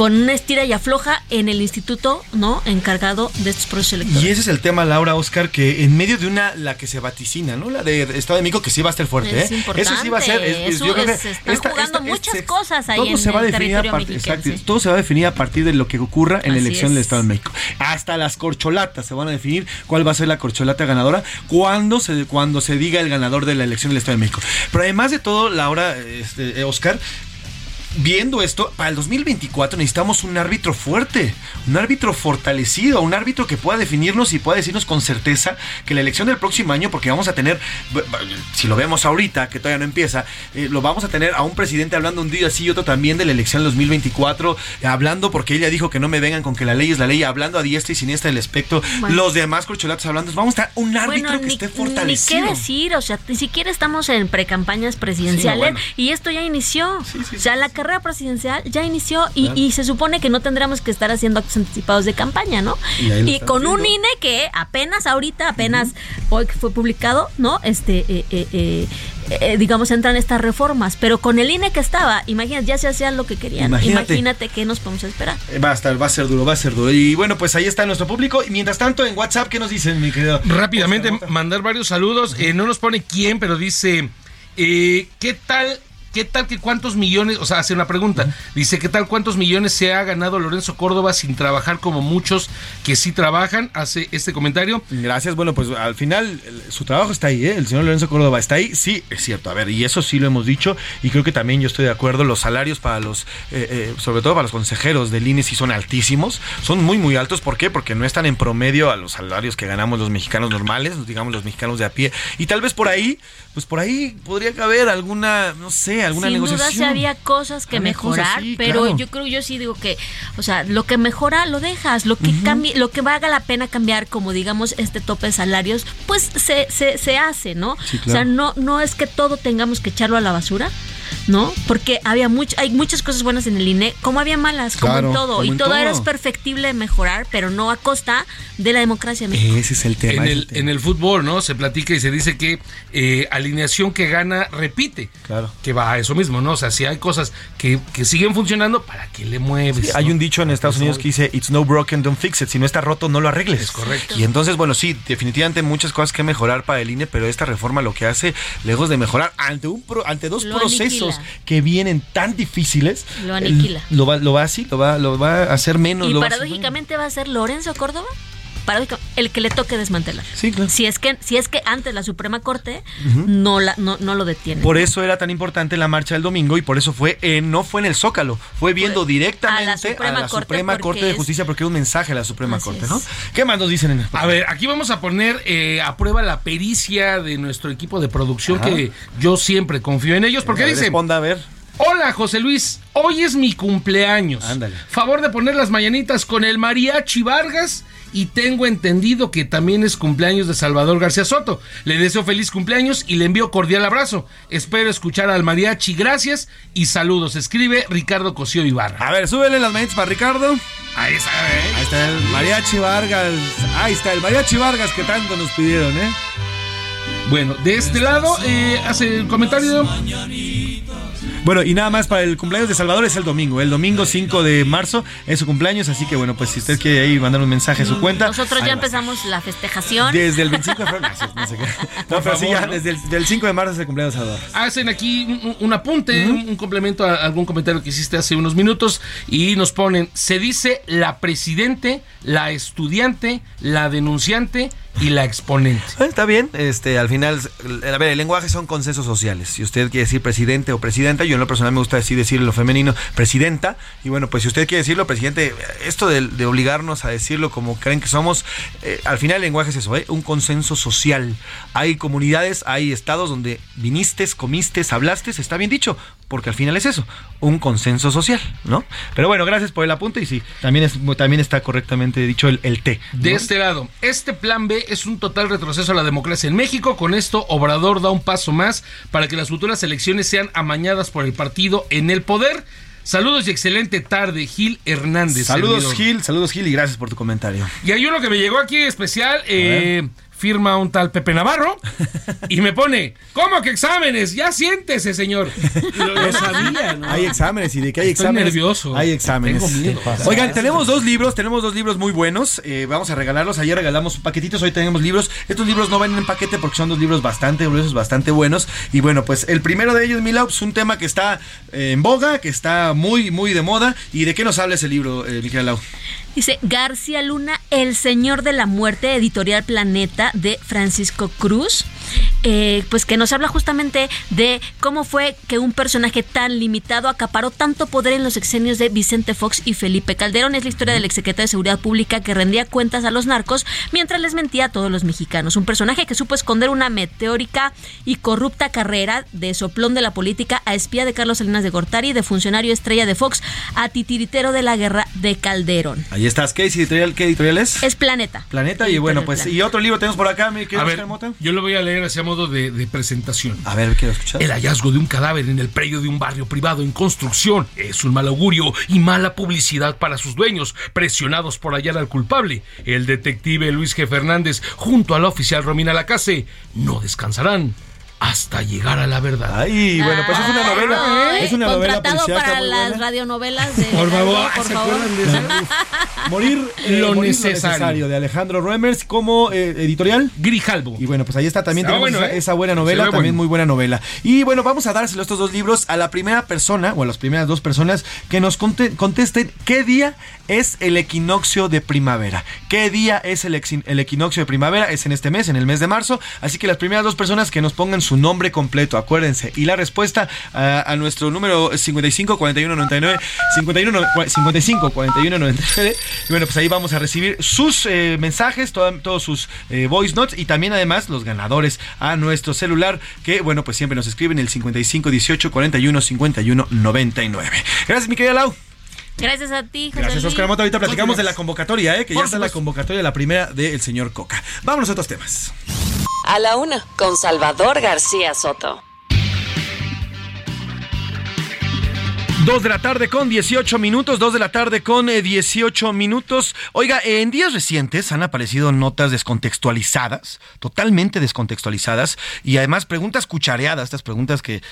con una estira y afloja en el instituto, ¿no? Encargado de estos procesos electorales. Y ese es el tema, Laura, Oscar, que en medio de una, la que se vaticina, ¿no? La de Estado de México, que sí va a estar fuerte, Es ¿eh? importante. Eso sí va a ser. es- es- Eso yo creo que es- están jugando muchas este- cosas ahí todo en se va a definir a territorio exacto, todo se va a definir a partir de lo que ocurra en la elección del Estado de México. Hasta las corcholatas se van a definir cuál va a ser la corcholata ganadora cuando se, cuando se diga el ganador de la elección del Estado de México. Pero además de todo, Laura, este, eh, Oscar, viendo esto, para el 2024 necesitamos un árbitro fuerte, un árbitro fortalecido, un árbitro que pueda definirnos y pueda decirnos con certeza que la elección del próximo año, porque vamos a tener, si lo vemos ahorita, que todavía no empieza, eh, lo vamos a tener a un presidente hablando un día así y otro también de la elección del 2024, eh, hablando porque ella dijo que no me vengan con que la ley es la ley, hablando a diestra y siniestra del espectro, Bueno. los demás corcholatos hablando, vamos a estar un árbitro Bueno, que ni, esté ni fortalecido. qué decir, o sea, ni siquiera estamos en precampañas presidenciales Sí, no, bueno. y esto ya inició. o sea, la carrera presidencial ya inició y, Claro. y se supone que no tendríamos que estar haciendo actos anticipados de campaña, ¿no? Y con un. INE que apenas ahorita, apenas hoy que fue publicado, ¿no? Este, eh, eh, eh, eh, digamos, entran estas reformas, pero con el INE que estaba, imagínate, ya se hacían lo que querían. Imagínate. Imagínate, qué nos podemos esperar. Va a estar, va a ser duro, va a ser duro. Y bueno, pues ahí está nuestro público. Y mientras tanto, en WhatsApp, ¿qué nos dicen, mi querido? Rápidamente mandar varios saludos. Eh, no nos pone quién, pero dice eh, ¿qué tal ¿Qué tal que cuántos millones, o sea, hace una pregunta, dice, ¿qué tal cuántos millones se ha ganado Lorenzo Córdoba sin trabajar como muchos que sí trabajan? Hace este comentario. Gracias, bueno, pues al final su trabajo está ahí, ¿eh? el señor Lorenzo Córdoba está ahí, sí, es cierto, a ver, y eso sí lo hemos dicho, y creo que también yo estoy de acuerdo, los salarios para los, eh, eh, sobre todo para los consejeros del INE sí son altísimos, son muy, muy altos, ¿por qué? Porque no están en promedio a los salarios que ganamos los mexicanos normales, digamos los mexicanos de a pie, y tal vez por ahí, pues por ahí podría caber alguna, no sé, alguna Sin negociación. duda sí había cosas que Había mejorar, cosas, sí, pero claro. yo creo, yo sí digo que, o sea, lo que mejora lo dejas, lo que cambie, lo que valga la pena cambiar, como digamos este tope de salarios, pues se, se, se hace, ¿no? Sí, O sea, no, no es que todo tengamos que echarlo a la basura. ¿No? Porque había much, hay muchas cosas buenas en el INE, como había malas, como Claro, en todo. como y en todo, era perfectible de mejorar, pero no a costa de la democracia. México. Ese es el tema. En el, tema. en el fútbol, ¿no? Se platica y se dice que eh, alineación que gana repite. Claro. Que va a eso mismo, ¿no? O sea, si hay cosas que, que siguen funcionando, ¿para qué le mueves? Sí, hay no? un dicho en Estados Unidos que dice, it's no broken, don't fix it. Si no está roto, no lo arregles. Es correcto. Y entonces, bueno, sí, definitivamente muchas cosas que mejorar para el INE, pero esta reforma lo que hace, lejos de mejorar, ante, un pro- ante dos Lo procesos aniquila. Que vienen tan difíciles, Lo aniquila. el- lo, va, lo va así, lo va, lo va a hacer menos. Y lo va a hacer paradójicamente va a ser Lorenzo Córdoba paradójico, el que le toque desmantelar. Sí, claro. Si es que, si es que antes la Suprema Corte no, la, no, no lo detiene. Por eso era tan importante la marcha del domingo y por eso fue, eh, no fue en el Zócalo, fue viendo directamente a la Suprema Corte Suprema Corte de Justicia porque era un mensaje a la Suprema Así Corte, es. ¿no? ¿Qué más nos dicen en el A ver, aquí vamos a poner eh, a prueba la pericia de nuestro equipo de producción, Ajá. que yo siempre confío en ellos, porque A ver, dice... Responda a ver. Hola José Luis, hoy es mi cumpleaños. Ándale. Favor de poner las mañanitas con el mariachi Vargas y tengo entendido que también es cumpleaños de Salvador García Soto. Le deseo feliz cumpleaños y le envío cordial abrazo. Espero escuchar al mariachi. Gracias y saludos. Escribe Ricardo Cosío Ibarra. A ver, súbele las manitas para Ricardo. Ahí está, ¿eh? Ahí está el Mariachi Vargas. Ahí está el Mariachi Vargas que tanto nos pidieron, ¿eh? Bueno, de este lado eh, hace el comentario. Bueno, y nada más para el cumpleaños de Salvador es el domingo. El domingo 5 de marzo es su cumpleaños, así que bueno, pues si usted quiere ahí mandar un mensaje a su cuenta. Nosotros ya empezamos la festejación. Desde el 25 de febrero. No, sé qué. No, pero sí, ya ¿no? desde el del 5 de marzo es el cumpleaños de Salvador. Hacen aquí un, un- un apunte, un, un complemento a algún comentario que hiciste hace unos minutos y nos ponen, se dice la presidente, la estudiante, la denunciante y la exponente. Eh, Está bien, este, al final, a ver, el lenguaje son consensos sociales. Si usted quiere decir presidente o presidenta, yo en lo personal me gusta decir decir lo femenino, presidenta. Y bueno, pues si usted quiere decirlo, presidente, esto de, de obligarnos a decirlo como creen que somos, eh, al final el lenguaje es eso, ¿eh? un consenso social. Hay comunidades, hay estados donde viniste, comiste, hablaste, está bien dicho, porque al final es eso, un consenso social, ¿no? Pero bueno, gracias por el apunte y sí, también, es, también está correctamente dicho el, el T. ¿no? De este lado, este plan B es un total retroceso a la democracia en México. Con esto, Obrador da un paso más para que las futuras elecciones sean amañadas por el partido en el poder. Saludos y excelente tarde, Gil Hernández. Saludos servidor. Gil, saludos Gil y gracias por tu comentario. Y hay uno que me llegó aquí especial. eh, firma un tal Pepe Navarro y me pone, ¿cómo que exámenes? Ya siéntese, señor. Lo, lo sabía, ¿no? Hay exámenes y de que hay Estoy exámenes. nervioso. Hay exámenes. Tengo miedo. Oigan, tenemos dos libros, tenemos dos libros muy buenos. eh, vamos a regalarlos. Ayer regalamos paquetitos, hoy tenemos libros. Estos libros no van en paquete porque son dos libros bastante gruesos, bastante buenos. Y bueno, pues el primero de ellos, Milau, es un tema que está eh, en boga, que está muy, muy de moda. ¿Y de qué nos habla ese libro, eh, Miguel Lau? Dice García Luna, El Señor de la Muerte, editorial Planeta de Francisco Cruz. Eh, pues que nos habla justamente de cómo fue que un personaje tan limitado acaparó tanto poder en los exenios de Vicente Fox y Felipe Calderón. Es la historia del exsecretario de Seguridad Pública que rendía cuentas a los narcos mientras les mentía a todos los mexicanos. Un personaje que supo esconder una meteórica y corrupta carrera de soplón de la política a espía de Carlos Salinas de Gortari, de funcionario estrella de Fox a titiritero de la guerra de Calderón. Ahí estás. ¿Qué editorial, qué editorial es? Es Planeta. Planeta. Y bueno, pues, y otro libro tenemos por acá, mi querido A ver, yo lo voy a leer modo de, de presentación. A ver, quiero escuchar. El hallazgo de un cadáver en el predio de un barrio privado en construcción es un mal augurio y mala publicidad para sus dueños, presionados por hallar al culpable. El detective Luis G. Fernández junto a la oficial Romina Lacase no descansarán hasta llegar a la verdad. Ay, bueno, pues es una novela. Ay, es una novela contratado policíaca para las radionovelas de Por favor, por ¿se favor. acuerdan de eso? Morir eh, Lo Morir necesario. de Alejandro Remers como eh, editorial. Grijalbo. Y bueno, pues ahí está también Está tenemos bueno, esa, ¿eh? esa buena novela, ve también bueno. muy buena novela. Y bueno, vamos a dárselo estos dos libros a la primera persona o a las primeras dos personas que nos conte- contesten qué día es el equinoccio de primavera. ¿Qué día es el, el equinoccio de primavera? Es en este mes, en el mes de marzo. Así que las primeras dos personas que nos pongan su nombre completo, acuérdense. Y la respuesta a, a nuestro número 55 41 99 51 no- 55 41 99. Y bueno, pues ahí vamos a recibir sus eh, mensajes, toda- todos sus eh, voice notes y también además los ganadores a nuestro celular que bueno, pues siempre nos escriben el 55 18 41 51 99. Gracias, mi querida Lau. Gracias a ti, José Gracias. Oscar Mota. Ahorita platicamos de la convocatoria, ¿eh? que ya está la convocatoria, la primera del señor Coca. Vámonos a otros temas. A la una, con Salvador García Soto. Dos de la tarde con 18 minutos, dos de la tarde con eh, 18 minutos. Oiga, en días recientes han aparecido notas descontextualizadas, totalmente descontextualizadas, y además preguntas cuchareadas, estas preguntas que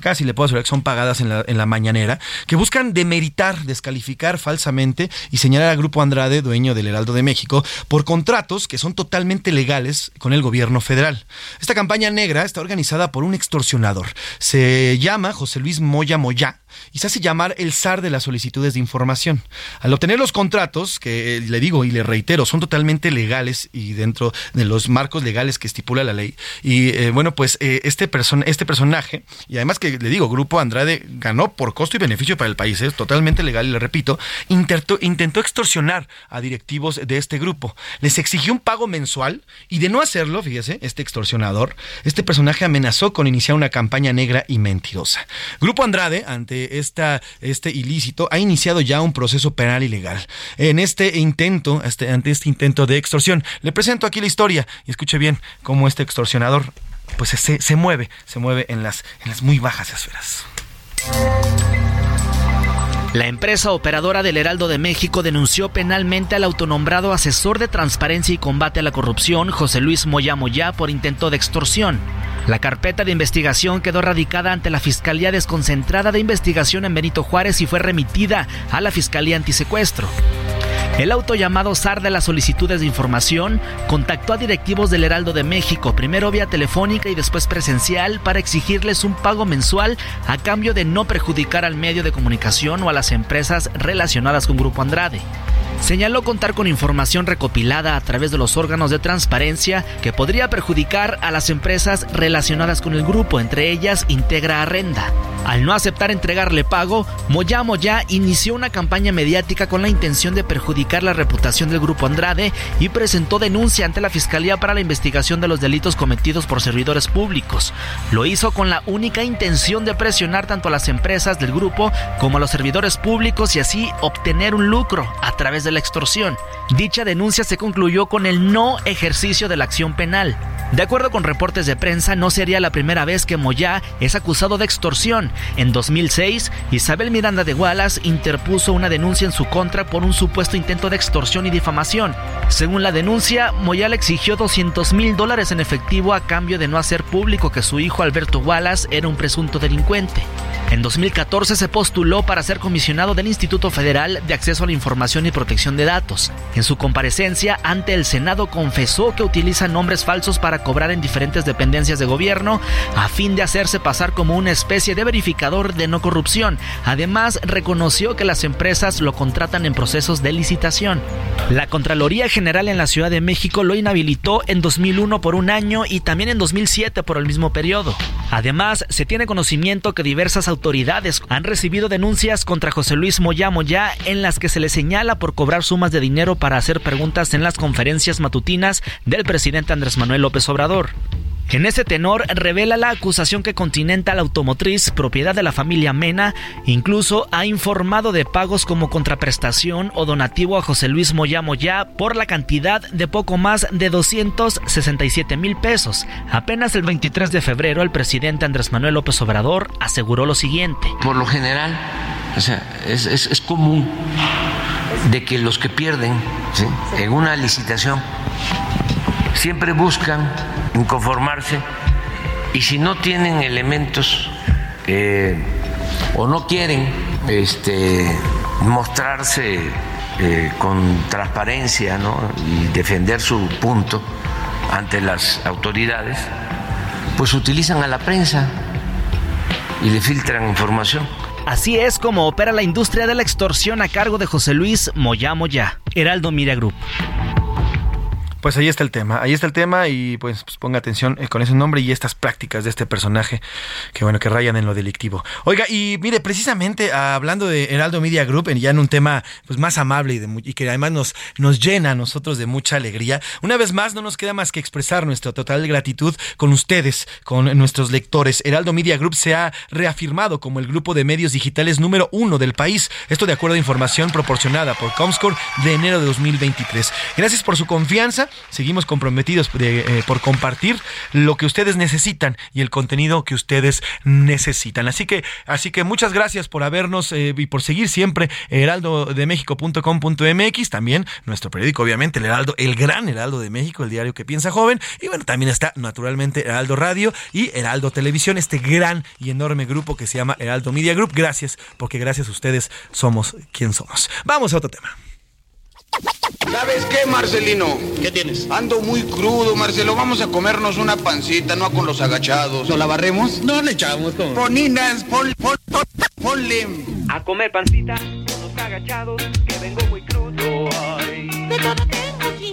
casi le puedo asegurar que son pagadas en la, en la mañanera, que buscan demeritar, descalificar falsamente y señalar al Grupo Andrade, dueño del Heraldo de México, por contratos que son totalmente legales con el gobierno federal. Esta campaña negra está organizada por un extorsionador. Se llama José Luis Moya Moya y se hace llamar el zar de las solicitudes de información. Al obtener los contratos, que eh, le digo y le reitero, son totalmente legales y dentro de los marcos legales que estipula la ley. Y eh, bueno, pues eh, este, person este personaje, y además que le digo, Grupo Andrade ganó por costo y beneficio para el país, es totalmente legal y le repito, intentó, extorsionar a directivos de este grupo. Les exigió un pago mensual y de no hacerlo, fíjese, este extorsionador, este personaje amenazó con iniciar una campaña negra y mentirosa. Grupo Andrade, ante este ilícito, ha iniciado ya un proceso penal y legal. En este intento, este, ante este intento de extorsión, le presento aquí la historia y escuche bien cómo este extorsionador pues se, se mueve, se mueve en las, en las muy bajas esferas. La empresa operadora del Heraldo de México denunció penalmente al autonombrado asesor de transparencia y combate a la corrupción, José Luis Moya Moya, por intento de extorsión. La carpeta de investigación quedó radicada ante la Fiscalía Desconcentrada de Investigación en Benito Juárez y fue remitida a la Fiscalía Antisecuestro. El auto llamado SAR de las solicitudes de información contactó a directivos del Heraldo de México, primero vía telefónica y después presencial, para exigirles un pago mensual a cambio de no perjudicar al medio de comunicación o a las empresas relacionadas con Grupo Andrade. Señaló contar con información recopilada a través de los órganos de transparencia que podría perjudicar a las empresas relacionadas con el grupo, entre ellas Integra Arrenda. Al no aceptar entregarle pago, Moya Moya inició una campaña mediática con la intención de perjudicar la reputación del grupo Andrade y presentó denuncia ante la Fiscalía para la investigación de los delitos cometidos por servidores públicos. Lo hizo con la única intención de presionar tanto a las empresas del grupo como a los servidores públicos y así obtener un lucro a través de la extorsión. Dicha denuncia se concluyó con el no ejercicio de la acción penal. De acuerdo con reportes de prensa, no sería la primera vez que Moya es acusado de extorsión. En 2006, Isabel Miranda de Wallace interpuso una denuncia en su contra por un supuesto intento de extorsión y difamación. Según la denuncia, Moya le exigió 200 mil dólares en efectivo a cambio de no hacer público que su hijo Alberto Wallace era un presunto delincuente. En 2014 se postuló para ser comisionado del Instituto Federal de Acceso a la Información y Protección de Datos. En su comparecencia ante el Senado confesó que utiliza nombres falsos para cobrar en diferentes dependencias de gobierno a fin de hacerse pasar como una especie de verificador de no corrupción. Además, reconoció que las empresas lo contratan en procesos de licitación. La Contraloría General en la Ciudad de México lo inhabilitó en 2001 por un año y también en 2007 por el mismo periodo. Además, se tiene conocimiento que diversas autoridades han recibido denuncias contra José Luis Moya Moya en las que se le señala por cobrar sumas de dinero para hacer preguntas en las conferencias matutinas del presidente Andrés Manuel López Obrador. En ese tenor, revela la acusación que Continental Automotriz, propiedad de la familia Mena, incluso ha informado de pagos como contraprestación o donativo a José Luis Moya Moya por la cantidad de poco más de 267 mil pesos. Apenas el 23 de febrero, el presidente Andrés Manuel López Obrador aseguró lo siguiente. Por lo general, o sea, es, común de que los que pierden en una licitación siempre buscan inconformarse Y si no tienen elementos eh, o no quieren este, mostrarse eh, con transparencia y defender su punto ante las autoridades, pues utilizan a la prensa y le filtran información. Así es como opera la industria de la extorsión a cargo de José Luis Moya Moya, Heraldo Media Group. Pues ahí está el tema, ahí está el tema y pues, pues ponga atención eh, con ese nombre y estas prácticas de este personaje que bueno, que rayan en lo delictivo. Oiga, y mire, precisamente ah, hablando de Heraldo Media Group, ya en un tema pues más amable y, de, y, que además nos, nos llena a nosotros de mucha alegría, una vez más no nos queda más que expresar nuestra total gratitud con ustedes, con nuestros lectores. Heraldo Media Group se ha reafirmado como el grupo de medios digitales número uno del país, esto de acuerdo a información proporcionada por Comscore de enero de 2023. Gracias por su confianza seguimos comprometidos eh, por compartir lo que ustedes necesitan y el contenido que ustedes necesitan. Así que, así que muchas gracias por habernos eh, y por seguir siempre heraldodemexico.com.mx, también nuestro periódico, obviamente, el Heraldo, el gran Heraldo de México, el diario que piensa joven, y bueno, también está naturalmente Heraldo Radio y Heraldo Televisión, este gran y enorme grupo que se llama Heraldo Media Group. Gracias, porque gracias a ustedes somos quien somos. Vamos a otro tema. ¿Sabes qué, Marcelino? ¿Qué tienes? Ando muy crudo, Marcelo. Vamos a comernos una pancita, no con los agachados. ¿No la barremos? No le echamos todo. Poninas, pon, pon, ponle. A comer pancita, con los agachados, que vengo muy crudo. Ay.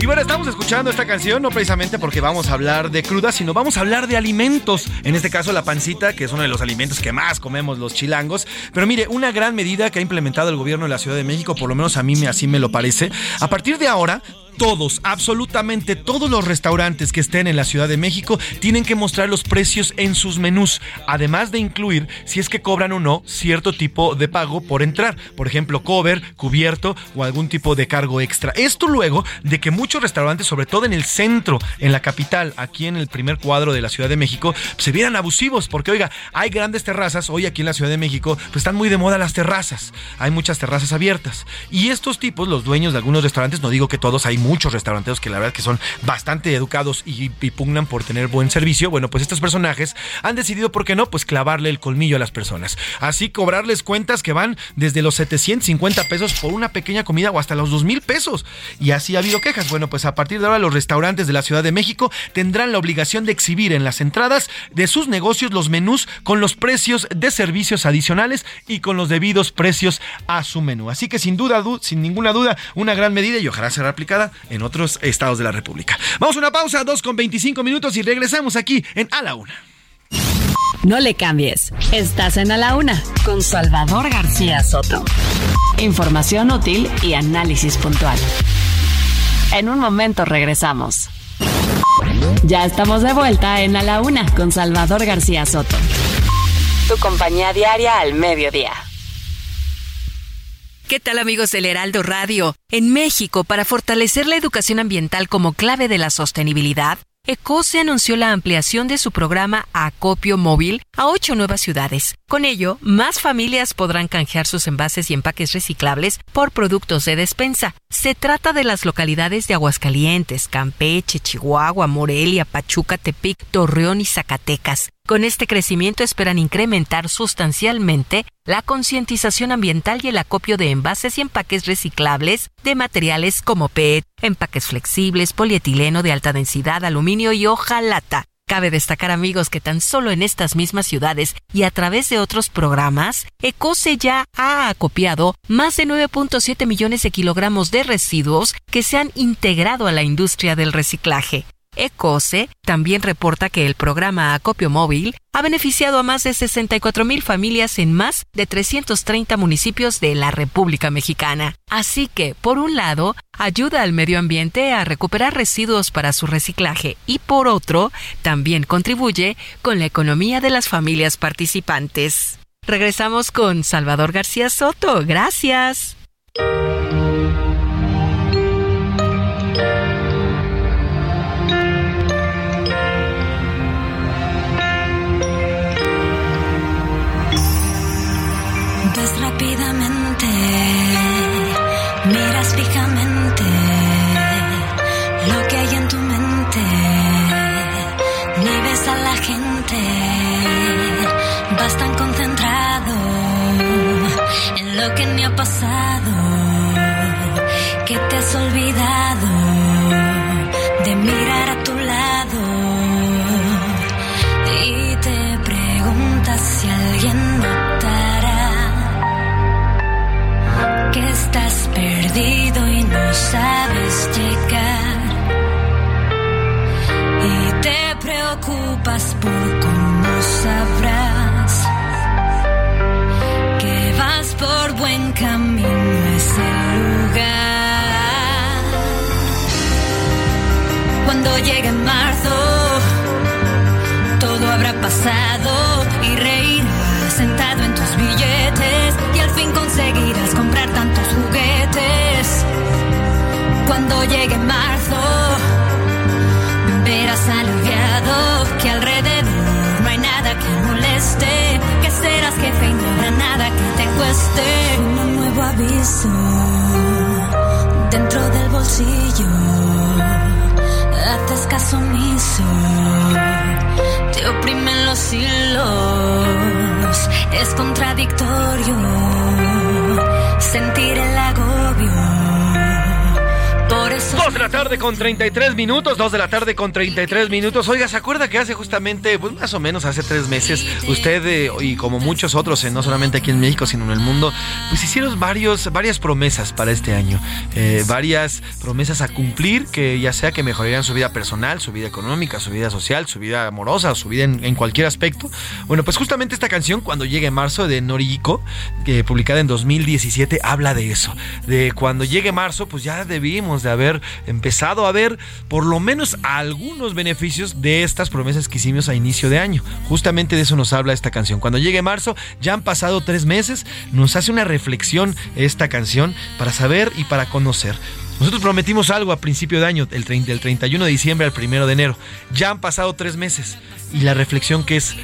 Bueno, estamos escuchando esta canción no precisamente porque vamos a hablar de cruda, sino vamos a hablar de alimentos. En este caso, la pancita, que es uno de los alimentos que más comemos los chilangos. Pero mire, una gran medida que ha implementado el gobierno de la Ciudad de México, por lo menos a mí así me lo parece. A partir de ahora, todos, absolutamente todos los restaurantes que estén en la Ciudad de México tienen que mostrar los precios en sus menús, además de incluir si es que cobran o no cierto tipo de pago por entrar, por ejemplo, cover, cubierto o algún tipo de cargo extra. Esto luego de que muchos restaurantes, sobre todo en el centro, en la capital, aquí en el primer cuadro de la Ciudad de México, se vieran abusivos, porque oiga, hay grandes terrazas, hoy aquí en la Ciudad de México, pues están muy de moda las terrazas, hay muchas terrazas abiertas. Y estos tipos, los dueños de algunos restaurantes, no digo que todos, hay muchos restauranteros que la verdad que son bastante educados y, pugnan por tener buen servicio. Bueno, pues estos personajes han decidido, ¿por qué no? Pues clavarle el colmillo a las personas. Así cobrarles cuentas que van desde los 750 pesos por una pequeña comida o hasta los 2 mil pesos. Y así ha habido quejas. Bueno, pues a partir de ahora los restaurantes de la Ciudad de México tendrán la obligación de exhibir en las entradas de sus negocios los menús con los precios de servicios adicionales y con los debidos precios a su menú. Así que sin duda, sin ninguna duda, una gran medida y ojalá será aplicada en otros estados de la República. Vamos a una pausa, 2 con 25 minutos y regresamos aquí en A la Una. No le cambies. Estás en A la Una con Salvador García Soto. Información útil y análisis puntual. En un momento regresamos. Ya estamos de vuelta en A la Una con Salvador García Soto. Tu compañía diaria al mediodía. ¿Qué tal amigos del Heraldo Radio? En México, para fortalecer la educación ambiental como clave de la sostenibilidad, ECOSE anunció la ampliación de su programa Acopio Móvil a ocho nuevas ciudades. Con ello, más familias podrán canjear sus envases y empaques reciclables por productos de despensa. Se trata de las localidades de Aguascalientes, Campeche, Chihuahua, Morelia, Pachuca, Tepic, Torreón y Zacatecas. Con este crecimiento esperan incrementar sustancialmente la concientización ambiental y el acopio de envases y empaques reciclables de materiales como PET, empaques flexibles, polietileno de alta densidad, aluminio y hojalata. Cabe destacar amigos que tan solo en estas mismas ciudades y a través de otros programas, Ecose ya ha acopiado más de 9.7 millones de kilogramos de residuos que se han integrado a la industria del reciclaje. ECOSE también reporta que el programa Acopio Móvil ha beneficiado a más de 64 mil familias en más de 330 municipios de la República Mexicana. Así que, por un lado, ayuda al medio ambiente a recuperar residuos para su reciclaje y por otro, también contribuye con la economía de las familias participantes. Regresamos con Salvador García Soto. Gracias. Pasado que te has olvidado de mirar a tu lado y te preguntas si alguien notará que estás perdido y no sabes llegar. Y te preocupas por cómo sabrás por buen camino a ese lugar. Cuando llegue marzo, todo habrá pasado y reirás sentado en tus billetes y al fin conseguirás comprar tantos juguetes. Cuando llegue marzo, verás aliviado que alrededor no hay nada que moleste, que serás jefe y habrá nada que te cueste. Un nuevo aviso dentro del bolsillo, haces caso omiso, te oprimen los hilos, es contradictorio sentir el agobio. Por eso 2 de la tarde con 33 minutos, 2 de la tarde con 33 minutos. Oiga, ¿se acuerda que hace justamente, pues más o menos hace tres meses, usted eh, y como muchos otros, eh, no solamente aquí en México, sino en el mundo, pues hicieron varios, varias promesas para este año. Eh, varias promesas a cumplir, que ya sea que mejorarían su vida personal, su vida económica, su vida social, su vida amorosa, su vida en, en cualquier aspecto. Bueno, pues justamente esta canción, cuando llegue marzo, de Noriko, que publicada en 2017, habla de eso. De cuando llegue marzo, pues ya debimos de haber empezado a ver por lo menos algunos beneficios de estas promesas que hicimos a inicio de año. Justamente de eso nos habla esta canción. Cuando llegue marzo, ya han pasado tres meses, nos hace una reflexión esta canción para saber y para conocer. Nosotros prometimos algo a principio de año, el 30 del 31 de diciembre al 1 de enero. Ya han pasado tres meses. Y la reflexión que es,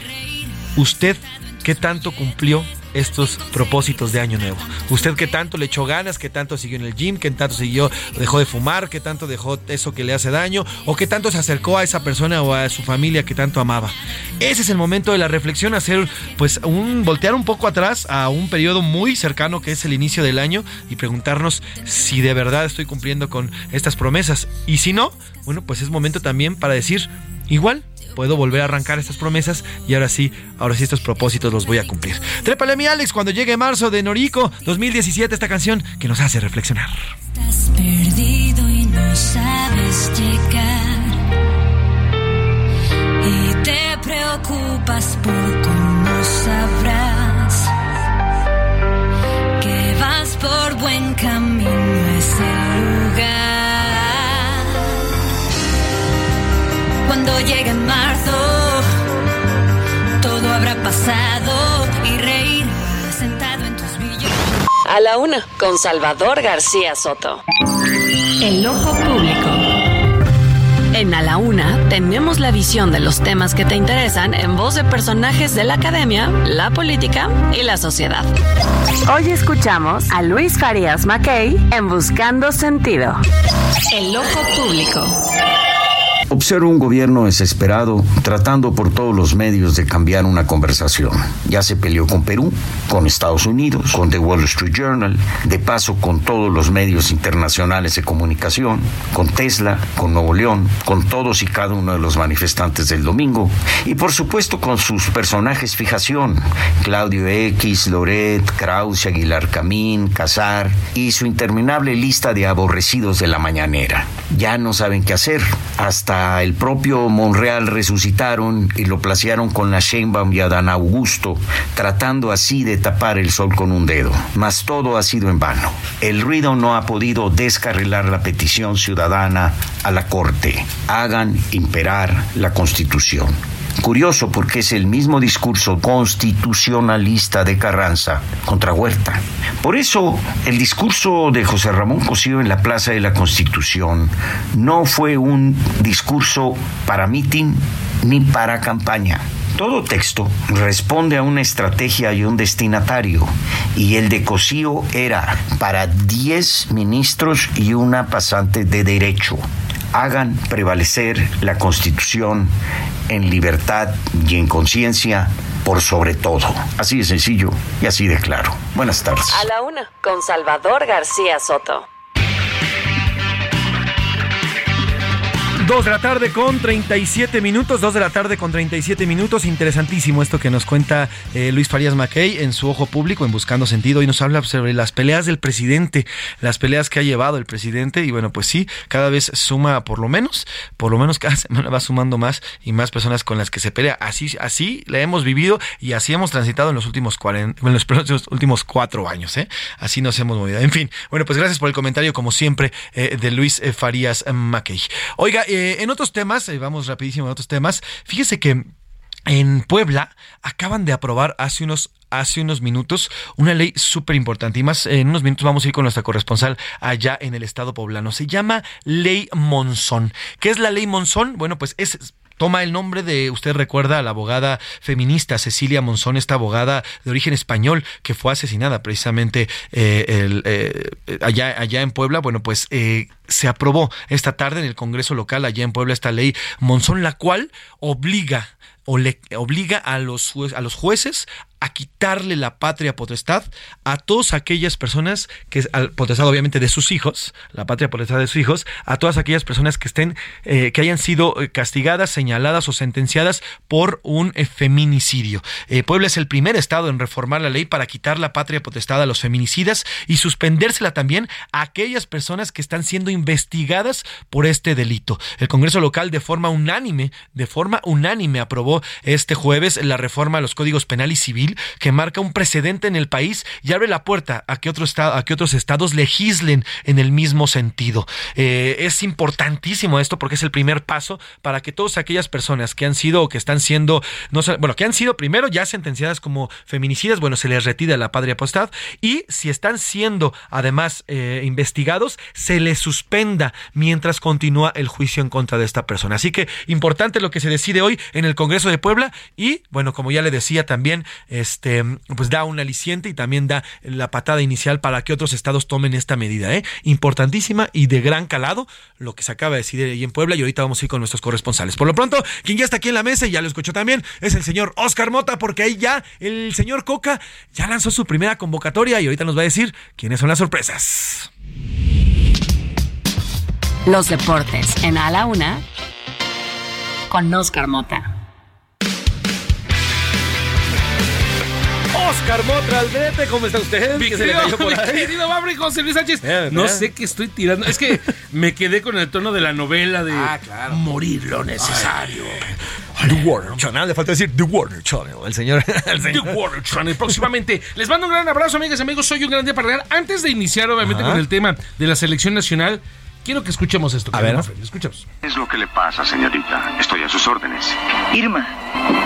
¿usted qué tanto cumplió estos propósitos de año nuevo. Usted que tanto le echó ganas, que tanto siguió en el gym, que tanto siguió, dejó de fumar, que tanto dejó eso que le hace daño, o que tanto se acercó a esa persona o a su familia que tanto amaba. Ese es el momento de la reflexión, hacer pues un voltear un poco atrás a un periodo muy cercano que es el inicio del año y preguntarnos si de verdad estoy cumpliendo con estas promesas. Y si no, bueno, pues es momento también para decir, igual, puedo volver a arrancar estas promesas y ahora sí, ahora sí estos propósitos los voy a cumplir. Trépale a mi Alex cuando llegue marzo de Noriko 2017 esta canción que nos hace reflexionar. Estás perdido y no sabes llegar. Y te preocupas por cómo sabrás que vas por buen camino a ese Cuando llegue marzo, todo habrá pasado y reír sentado en tus billetes. A la una, con Salvador García Soto. El ojo público. En A la Una tenemos la visión de los temas que te interesan en voz de personajes de la academia, la política y la sociedad. Hoy escuchamos a Luis Farías Mackey en Buscando Sentido. El ojo público. Observo un gobierno desesperado tratando por todos los medios de cambiar una conversación. Ya se peleó con Perú, con Estados Unidos, con The Wall Street Journal, de paso con todos los medios internacionales de comunicación, con Tesla, con Nuevo León, con todos y cada uno de los manifestantes del domingo y por supuesto con sus personajes fijación, Claudio X, Loret, Krause, Aguilar Camín, Casar y su interminable lista de aborrecidos de la mañanera. Ya no saben qué hacer, hasta el propio Monreal resucitaron y lo placearon con la Sheinbaum y Adán Augusto, tratando así de tapar el sol con un dedo. Mas todo ha sido en vano. El ruido no ha podido descarrilar la petición ciudadana a la Corte. Hagan imperar la Constitución. Curioso porque es el mismo discurso constitucionalista de Carranza contra Huerta. Por eso, el discurso de José Ramón Cosío en la Plaza de la Constitución no fue un discurso para mitin ni para campaña. Todo texto responde a una estrategia y un destinatario, y el de Cosío era para 10 ministros y una pasante de derecho. Hagan prevalecer la Constitución en libertad y en conciencia por sobre todo. Así de sencillo y así de claro. Buenas tardes. A la una, con Salvador García Soto. Dos de la tarde con 37 minutos, dos de la tarde con 37 minutos. Interesantísimo esto que nos cuenta eh, Luis Farías Mackey en su ojo público, en Buscando Sentido, y nos habla sobre las peleas del presidente, las peleas que ha llevado el presidente. Y bueno, pues sí, cada vez suma por lo menos, por lo menos cada semana va sumando más y más personas con las que se pelea. Así, así la hemos vivido y así hemos transitado en los últimos, 40, en los últimos cuatro años. ¿eh? Así nos hemos movido. En fin, bueno, pues gracias por el comentario, como siempre, eh, de Luis eh, Farías Mackey. Oiga, eh, en otros temas, eh, vamos rapidísimo en otros temas, fíjese que en Puebla acaban de aprobar hace unos hace unos minutos una ley súper importante y más en unos minutos vamos a ir con nuestra corresponsal allá en el estado poblano. Se llama Ley Monzón. ¿Qué es la Ley Monzón? Bueno, pues es toma el nombre de, usted recuerda, a la abogada feminista Cecilia Monzón, esta abogada de origen español que fue asesinada precisamente eh, eh, allá, allá en Puebla. Bueno, pues eh, se aprobó esta tarde en el Congreso local allá en Puebla esta ley Monzón, la cual obliga o le obliga a los, a los jueces a quitarle la patria potestad a todas aquellas personas que al potestad obviamente de sus hijos, la patria potestad de sus hijos, a todas aquellas personas que estén eh, que hayan sido castigadas, señaladas o sentenciadas por un eh, feminicidio. Eh, Puebla es el primer estado en reformar la ley para quitar la patria potestad a los feminicidas y suspendérsela también a aquellas personas que están siendo investigadas por este delito. El Congreso local de forma unánime, de forma unánime aprobó este jueves la reforma a los códigos penal y civil que marca un precedente en el país y abre la puerta a que, otro a que otros estados legislen en el mismo sentido. Eh, es importantísimo esto porque es el primer paso para que todas aquellas personas que han sido o que están siendo, no bueno, que han sido primero ya sentenciadas como feminicidas, bueno, se les retira la patria potestad y si están siendo además eh, investigados, se les suspenda mientras continúa el juicio en contra de esta persona. Así que importante lo que se decide hoy en el Congreso de Puebla y, bueno, como ya le decía también, este, pues da un aliciente y también da la patada inicial para que otros estados tomen esta medida, ¿eh? Importantísima y de gran calado lo que se acaba de decidir ahí en Puebla y ahorita vamos a ir con nuestros corresponsales. Por lo pronto, quien ya está aquí en la mesa y ya lo escuchó también es el señor Oscar Mota porque ahí ya el señor Coca ya lanzó su primera convocatoria y ahorita nos va a decir quiénes son las sorpresas. Los deportes en A la Una con Oscar Mota. Oscar Motra Aldrete, ¿cómo está usted? Mi ¿Qué se le querido, mi querido José Luis Sánchez. Mira, No mira. sé qué estoy tirando. Es que me quedé con el tono de la novela de Ah, morir lo necesario. The Warner Channel, le falta decir The Warner Channel, el señor. El The señor. Warner Channel próximamente. Les mando un gran abrazo, amigas y amigos. Soy un gran día para regalar. Antes de iniciar, obviamente, Ajá. con el tema de la selección nacional, quiero que escuchemos esto. A ver. Mafren, escuchemos. ¿Qué es lo que le pasa, señorita? Estoy a sus órdenes. Irma,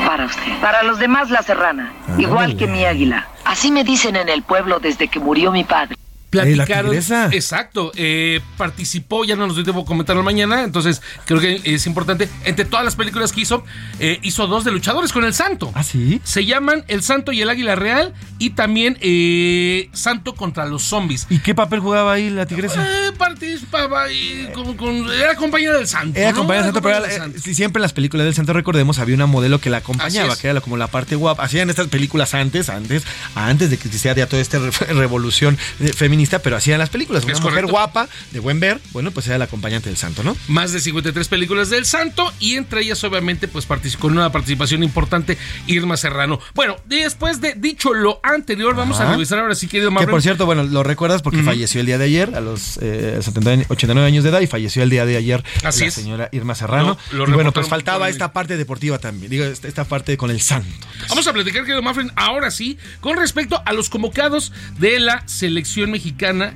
para usted. Para los demás, la serrana. Igual que mi águila. Así me dicen en el pueblo desde que murió mi padre. Platicaron. tigresa. exacto. eh, participó, ya no nos debo comentarlo mañana. Entonces, creo que es importante. Entre todas las películas que hizo, eh, hizo dos de luchadores con el Santo. ¿Ah, sí? Se llaman El Santo y el Águila Real. Y también eh, Santo contra los zombies. ¿Y qué papel jugaba ahí la tigresa? Eh, participaba ahí con, con- era compañera del Santo. Era ¿no? compañera del santo, pero era- del eh, sí, siempre en las películas del santo, recordemos, había una modelo que la acompañaba, es. que era como la parte guapa. Hacían estas películas antes, antes, antes de que existiera ya toda esta re- revolución eh, feminista, pero hacían las películas. Una Es mujer correcto. guapa, de buen ver, bueno, pues era la acompañante del santo, ¿no? más de 53 películas del Santo y entre ellas obviamente pues participó con una participación importante Irma Serrano. Bueno, después de dicho lo anterior, vamos a revisar ahora sí, querido Que Manuel. por cierto, bueno, lo recuerdas porque falleció el día de ayer, a los eh, 79, 89 años de edad, y falleció el día de ayer Así la es. señora Irma Serrano. Lo y bueno, pues faltaba esta parte deportiva también, digo, esta, esta parte con el santo. Vamos a platicar, querido Mafren, ahora sí, con respecto a los convocados de la selección mexicana.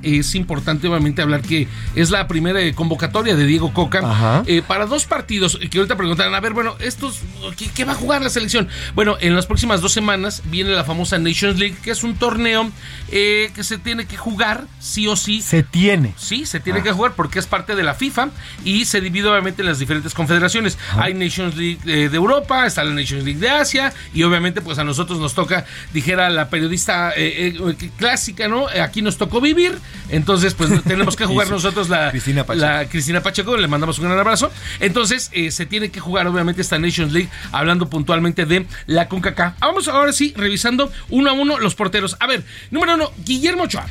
Es importante, obviamente, hablar que es la primera convocatoria de Diego Coca eh, para dos partidos que ahorita preguntarán, a ver, bueno, estos, ¿qué, qué va a jugar la selección? Bueno, en las próximas dos semanas viene la famosa Nations League, que es un torneo eh, que se tiene que jugar sí o sí. Se tiene. Sí, se tiene que jugar porque es parte de la FIFA y se divide obviamente en las diferentes confederaciones. Hay Nations League eh, de Europa, está la Nations League de Asia y obviamente pues a nosotros nos toca, dijera la periodista clásica, ¿no? Aquí nos tocó vivir. Entonces, pues tenemos que jugar nosotros la Cristina Pacheco. la Cristina Pacheco, le mandamos un gran abrazo. Entonces, eh, se tiene que jugar, obviamente, esta Nations League, hablando puntualmente de la CONCACAF. Vamos ahora sí, revisando uno a uno los porteros. A ver, número uno, Guillermo Ochoa.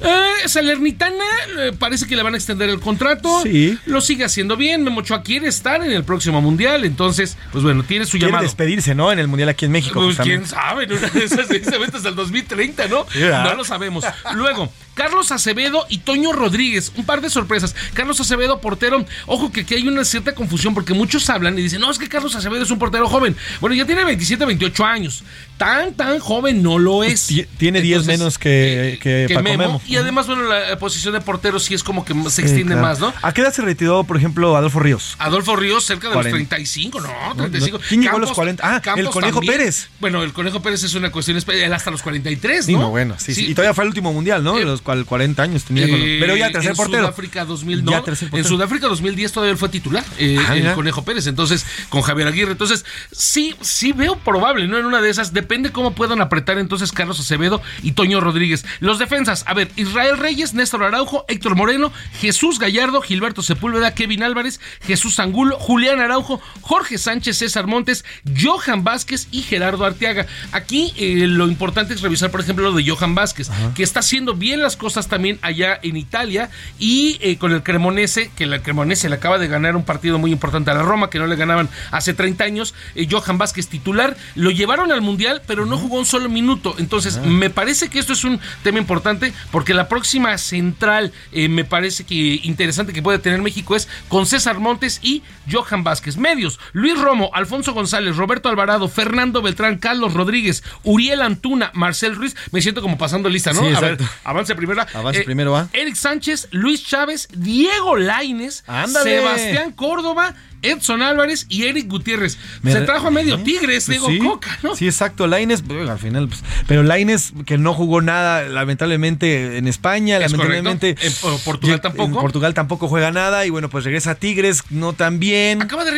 Eh, Salernitana eh, parece que le van a extender el contrato. Sí. Lo sigue haciendo bien. Memo Ochoa quiere estar en el próximo mundial. Entonces, pues bueno, tiene su Quiere llamado. despedirse, ¿no? En el Mundial aquí en México. Pues quién sabe, una de esas se hasta el 2030, ¿no? ¿verdad? No lo sabemos. Luego, Carlos Acevedo y Toño Rodríguez, un par de sorpresas. Carlos Acevedo, portero, ojo que aquí hay una cierta confusión porque muchos hablan y dicen, no, es que Carlos Acevedo es un portero joven. Bueno, ya tiene 27, 28 años. Tan, tan joven no lo es. Ti- Tiene 10 Entonces, menos que, que, que Paco Memo. Memo. Y además, bueno, la eh, posición de portero sí es como que se extiende claro. más, ¿no? ¿A qué edad se retiró, por ejemplo, Adolfo Ríos? Adolfo Ríos cerca de 40. los 35, no, 35. ¿Quién llegó a los 40? Ah, el Conejo también. Pérez. Bueno, el Conejo Pérez es una cuestión, él hasta los 43, Sí, ¿no? no, bueno, sí, sí. Y todavía fue el último mundial, ¿no? De los 40 años tenía. con- Eh, Pero ya tercer en portero. Sudáfrica 2000, no. Ya tercer en. Sudáfrica 2010 todavía él fue titular, eh, Ah, el. Conejo Pérez. Entonces, con Javier Aguirre. Entonces, sí, sí veo probable, ¿no? En una de esas, depende cómo puedan apretar entonces Carlos Acevedo y Toño Rodríguez. Los defensas, a ver, Israel Reyes, Néstor Araujo, Héctor Moreno, Jesús Gallardo, Gilberto Sepúlveda, Kevin Álvarez, Jesús Angulo, Julián Araujo, Jorge Sánchez, César Montes, Johan Vázquez y Gerardo Arteaga. Aquí eh, lo importante es revisar, por ejemplo, lo de Johan Vázquez, que está haciendo bien las cosas también allá en Italia y eh, con el Cremonese, que el Cremonese le acaba de ganar un partido muy importante a la Roma, que no le ganaban hace 30 años. eh, Johan Vázquez titular, lo llevaron al Mundial, pero no jugó un solo minuto. Entonces, me parece que esto es un tema importante porque la próxima central eh, me parece que interesante que puede tener México es con César Montes y Johan Vázquez. Medios, Luis Romo, Alfonso González, Roberto Alvarado, Fernando Beltrán, Carlos Rodríguez, Uriel Antuna, Marcel Ruiz. Me siento como pasando lista, ¿no? Sí, a ver, exacto. Avance primera. Avance primero, va. Eric Sánchez, Luis Chávez, Diego Laines, Ándale. Sebastián Córdoba, Edson Álvarez y Eric Gutiérrez. Me Se trajo a medio ¿Eh? Tigres, Pues Diego sí, Coca, ¿no? Sí, exacto. Laines, al final, pues, pero Laines que no jugó nada, lamentablemente en España, Es lamentablemente correcto. En Portugal tampoco. En Portugal tampoco juega nada y bueno, pues regresa a Tigres, no tan bien. Acaba de,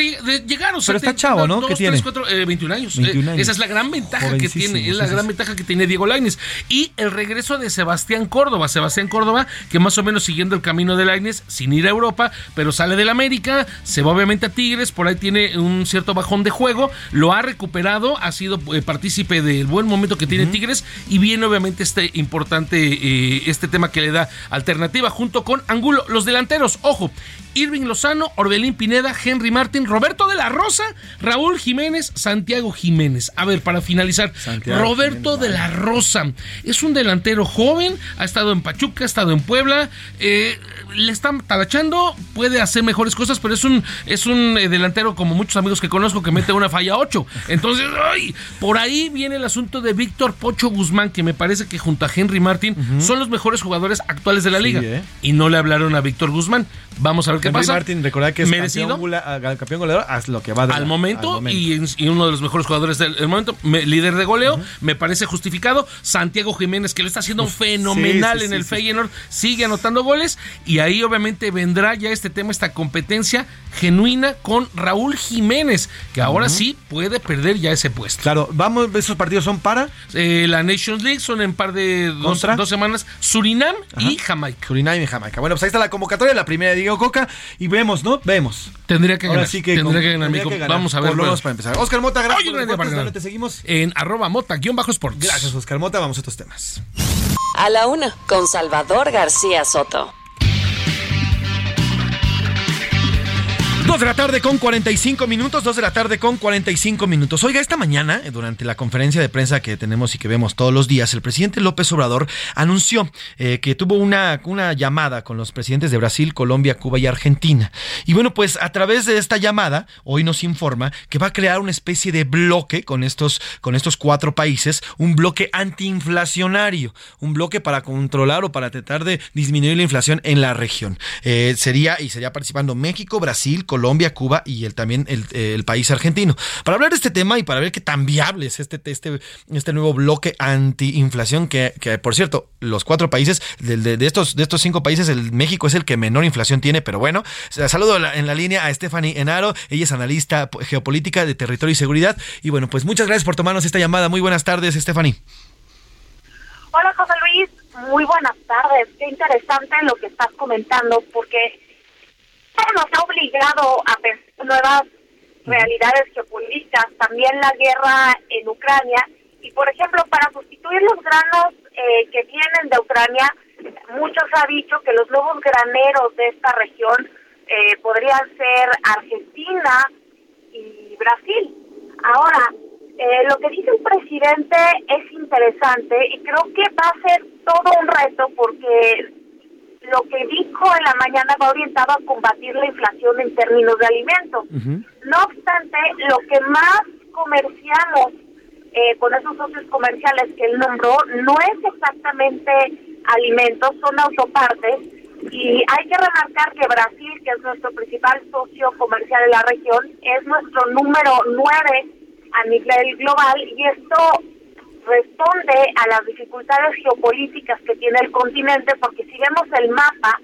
llegar, o sea, Pero está te- chavo, ¿no? dos, ¿Qué tres, tiene? cuatro, eh, 21 años. 21 Eh, años. Esa es la gran ventaja que tiene, es la gran ventaja que tiene Diego Laines. Y el regreso de Sebastián Córdoba. Sebastián Córdoba, que más o menos siguiendo el camino de Laines, sin ir a Europa, pero sale del América, se va obviamente a Tigres, por ahí tiene un cierto bajón de juego, lo ha recuperado, ha sido eh, partícipe del buen momento que tiene Tigres y viene obviamente este importante, eh, este tema que le da alternativa junto con Angulo. Los delanteros, ojo, Irving Lozano, Orbelín Pineda, Henry Martín, Roberto de la Rosa, Raúl Jiménez, Santiago Jiménez. A ver, para finalizar, Santiago Roberto de la Rosa es un delantero joven, ha estado en Pachuca, ha estado en Puebla, eh, le están talachando, puede hacer mejores cosas, pero es un, es un eh, delantero como muchos amigos que conozco que mete una falla 8. Entonces, ay, por ahí viene el asunto de Víctor Pocho Guzmán, que me parece que junto a Henry Martín son los mejores jugadores actuales de la Sí, liga. ¿eh? Y no le hablaron a Víctor Guzmán. Vamos a ver qué Henry pasa. Martin, recordad que es merecido campeón, ah, campeón goleador, haz lo que va de al la- momento, al momento. Y, uno de los mejores jugadores del momento, me- líder de goleo, me parece justificado. Santiago Jiménez, que lo está haciendo fenomenal sí, en el sí. Feyenoord, sigue anotando goles. Y ahí obviamente vendrá ya este tema, esta competencia genuina con Raúl Jiménez, que ahora sí puede perder ya ese puesto. Claro, vamos, esos partidos son para Eh, la Nations League son en par de dos semanas, Surinam y Jamaica. Surinam y Jamaica. Bueno, pues ahí está la convocatoria, la primera de Diego Coca. Y vemos, ¿no? Vemos. Tendría que Ahora ganar. sí que tendría con- que ganar, tendría que ganar. Vamos a ver. Por lo bueno. para empezar. Oscar Mota, gracias. Oye, por no hay de deportes. nada. ¿Dónde te seguimos? En arroba mota guion bajo sports. Gracias, Oscar Mota. Vamos a otros temas. A la una, con Salvador García Soto. Dos de la tarde con 45 minutos, dos de la tarde con 45 minutos. Oiga, esta mañana, eh, durante la conferencia de prensa que tenemos y que vemos todos los días, el presidente López Obrador anunció eh, que tuvo una, una llamada con los presidentes de Brasil, Colombia, Cuba y Argentina. Y bueno, pues a través de esta llamada, hoy nos informa que va a crear una especie de bloque con estos, con estos cuatro países, un bloque antiinflacionario, un bloque para controlar o para tratar de disminuir la inflación en la región. Eh, sería, y sería participando México, Brasil, Colombia, Cuba y el, también el, el país argentino. Para hablar de este tema y para ver qué tan viable es este, este, este nuevo bloque antiinflación, que, que por cierto, los cuatro países, de, de- de estos, de estos cinco países, el México es el que menor inflación tiene, pero bueno, saludo en la, en la línea a Stephanie Enaro, ella es analista geopolítica de territorio y seguridad. Y bueno, pues muchas gracias por tomarnos esta llamada. Muy buenas tardes, Stephanie. Hola José Luis, Muy buenas tardes. Qué interesante lo que estás comentando, porque nos ha obligado a pensar nuevas realidades geopolíticas, también la guerra en Ucrania. Y, por ejemplo, para sustituir los granos eh, que vienen de Ucrania, muchos han dicho que los nuevos graneros de esta región eh, podrían ser Argentina y Brasil. Ahora, eh, lo que dice el presidente es interesante y creo que va a ser todo un reto porque lo que dijo en la mañana va orientado a combatir la inflación en términos de alimentos. No obstante, lo que más comerciamos eh, con esos socios comerciales que él nombró no es exactamente alimentos, son autopartes. Y hay que remarcar que Brasil, que es nuestro principal socio comercial en la región, es nuestro número nueve a nivel global y esto responde a las dificultades geopolíticas que tiene el continente, porque si vemos el mapa,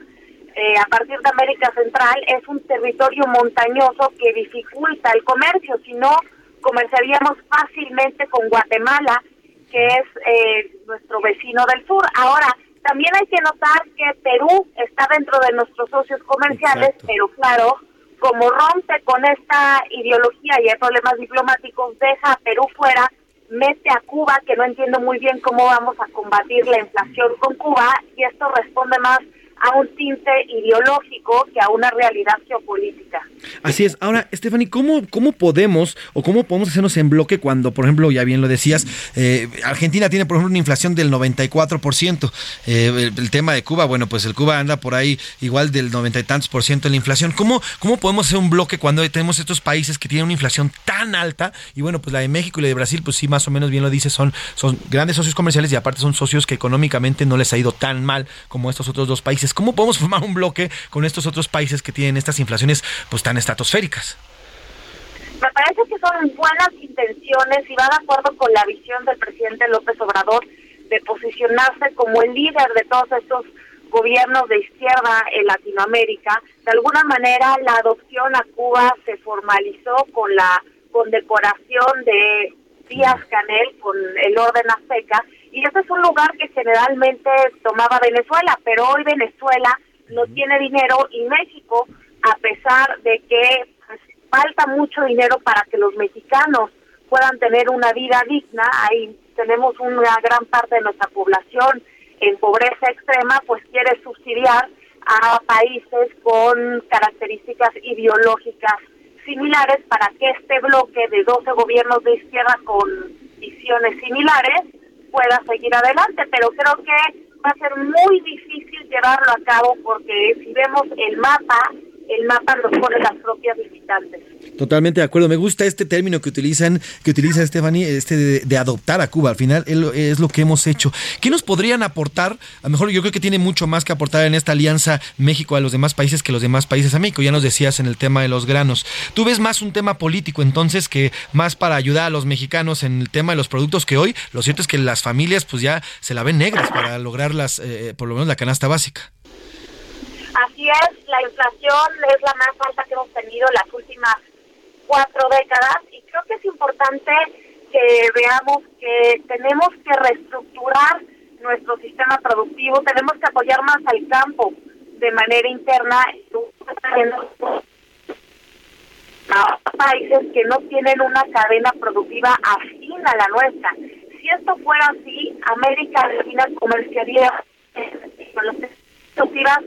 eh, a partir de América Central, es un territorio montañoso que dificulta el comercio, si no, comerciaríamos fácilmente con Guatemala, que es eh, nuestro vecino del sur. Ahora, también hay que notar que Perú está dentro de nuestros socios comerciales, pero claro, como rompe con esta ideología y hay problemas diplomáticos, deja a Perú fuera mete a Cuba, que no entiendo muy bien cómo vamos a combatir la inflación con Cuba, y esto responde más a un tinte ideológico que a una realidad geopolítica. Así es. Ahora, Stephanie, ¿cómo, ¿cómo podemos o cómo podemos hacernos en bloque cuando, por ejemplo, ya bien lo decías, eh, Argentina tiene, por ejemplo, una inflación del 94%? Eh, el, tema de Cuba, bueno, pues el Cuba anda por ahí igual del 90 y tantos por ciento en la inflación. ¿Cómo, ¿Cómo podemos hacer un bloque cuando tenemos estos países que tienen una inflación tan alta? Y bueno, pues la de México y la de Brasil, pues sí, más o menos bien lo dice, son, son grandes socios comerciales y aparte son socios que económicamente no les ha ido tan mal como estos otros dos países. ¿Cómo podemos formar un bloque con estos otros países que tienen estas inflaciones pues tan estratosféricas? Me parece que son buenas intenciones y va de acuerdo con la visión del presidente López Obrador de posicionarse como el líder de todos estos gobiernos de izquierda en Latinoamérica. De alguna manera la adopción a Cuba se formalizó con la condecoración de Díaz Canel, con el orden azteca, y ese es un lugar que generalmente tomaba Venezuela, pero hoy Venezuela no tiene dinero y México, a pesar de que pues, falta mucho dinero para que los mexicanos puedan tener una vida digna, ahí tenemos una gran parte de nuestra población en pobreza extrema, pues quiere subsidiar a países con características ideológicas similares para que este bloque de 12 gobiernos de izquierda con visiones similares pueda seguir adelante, pero creo que va a ser muy difícil llevarlo a cabo porque si vemos el mapa, el mapa nos pone las propias visitantes. Totalmente de acuerdo. Me gusta este término que utilizan, que utiliza Stephanie, este de, adoptar a Cuba. Al final es lo que hemos hecho. ¿Qué nos podrían aportar? A lo mejor yo creo que tiene mucho más que aportar en esta alianza México a los demás países que los demás países a México. Ya nos decías en el tema de los granos. Tú ves más un tema político entonces que más para ayudar a los mexicanos en el tema de los productos que hoy, lo cierto es que las familias pues ya se la ven negras para lograr las, eh, por lo menos la canasta básica. Así es, la inflación es la más alta que hemos tenido las últimas cuatro décadas y creo que es importante que veamos que tenemos que reestructurar nuestro sistema productivo, tenemos que apoyar más al campo de manera interna países que no tienen una cadena productiva afín a la nuestra. Si esto fuera así, América Latina comerciaría productivas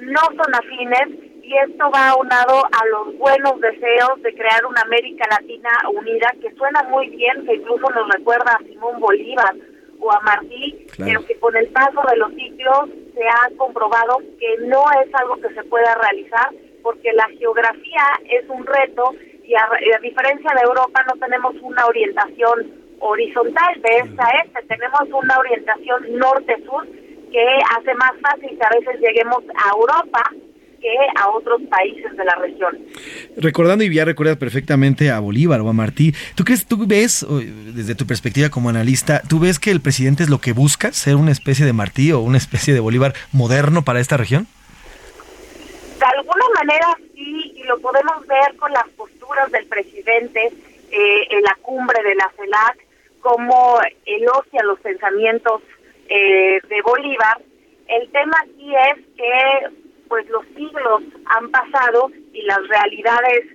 no son afines y esto va aunado a los buenos deseos de crear una América Latina unida que suena muy bien, que incluso nos recuerda a Simón Bolívar o a Martí, pero que con el paso de los siglos se ha comprobado que no es algo que se pueda realizar porque la geografía es un reto y a, a diferencia de Europa no tenemos una orientación horizontal de esta a este, tenemos una orientación norte-sur que hace más fácil que a veces lleguemos a Europa que a otros países de la región. Recordando y ya recuerdas perfectamente a Bolívar o a Martí, ¿tú crees, tú ves, desde tu perspectiva como analista, tú ves que el presidente es lo que busca, ser una especie de Martí o una especie de Bolívar moderno para esta región? De alguna manera sí, y lo podemos ver con las posturas del presidente eh, en la cumbre de la CELAC, como elogia los pensamientos eh, de Bolívar. El tema aquí es que pues los siglos han pasado y las realidades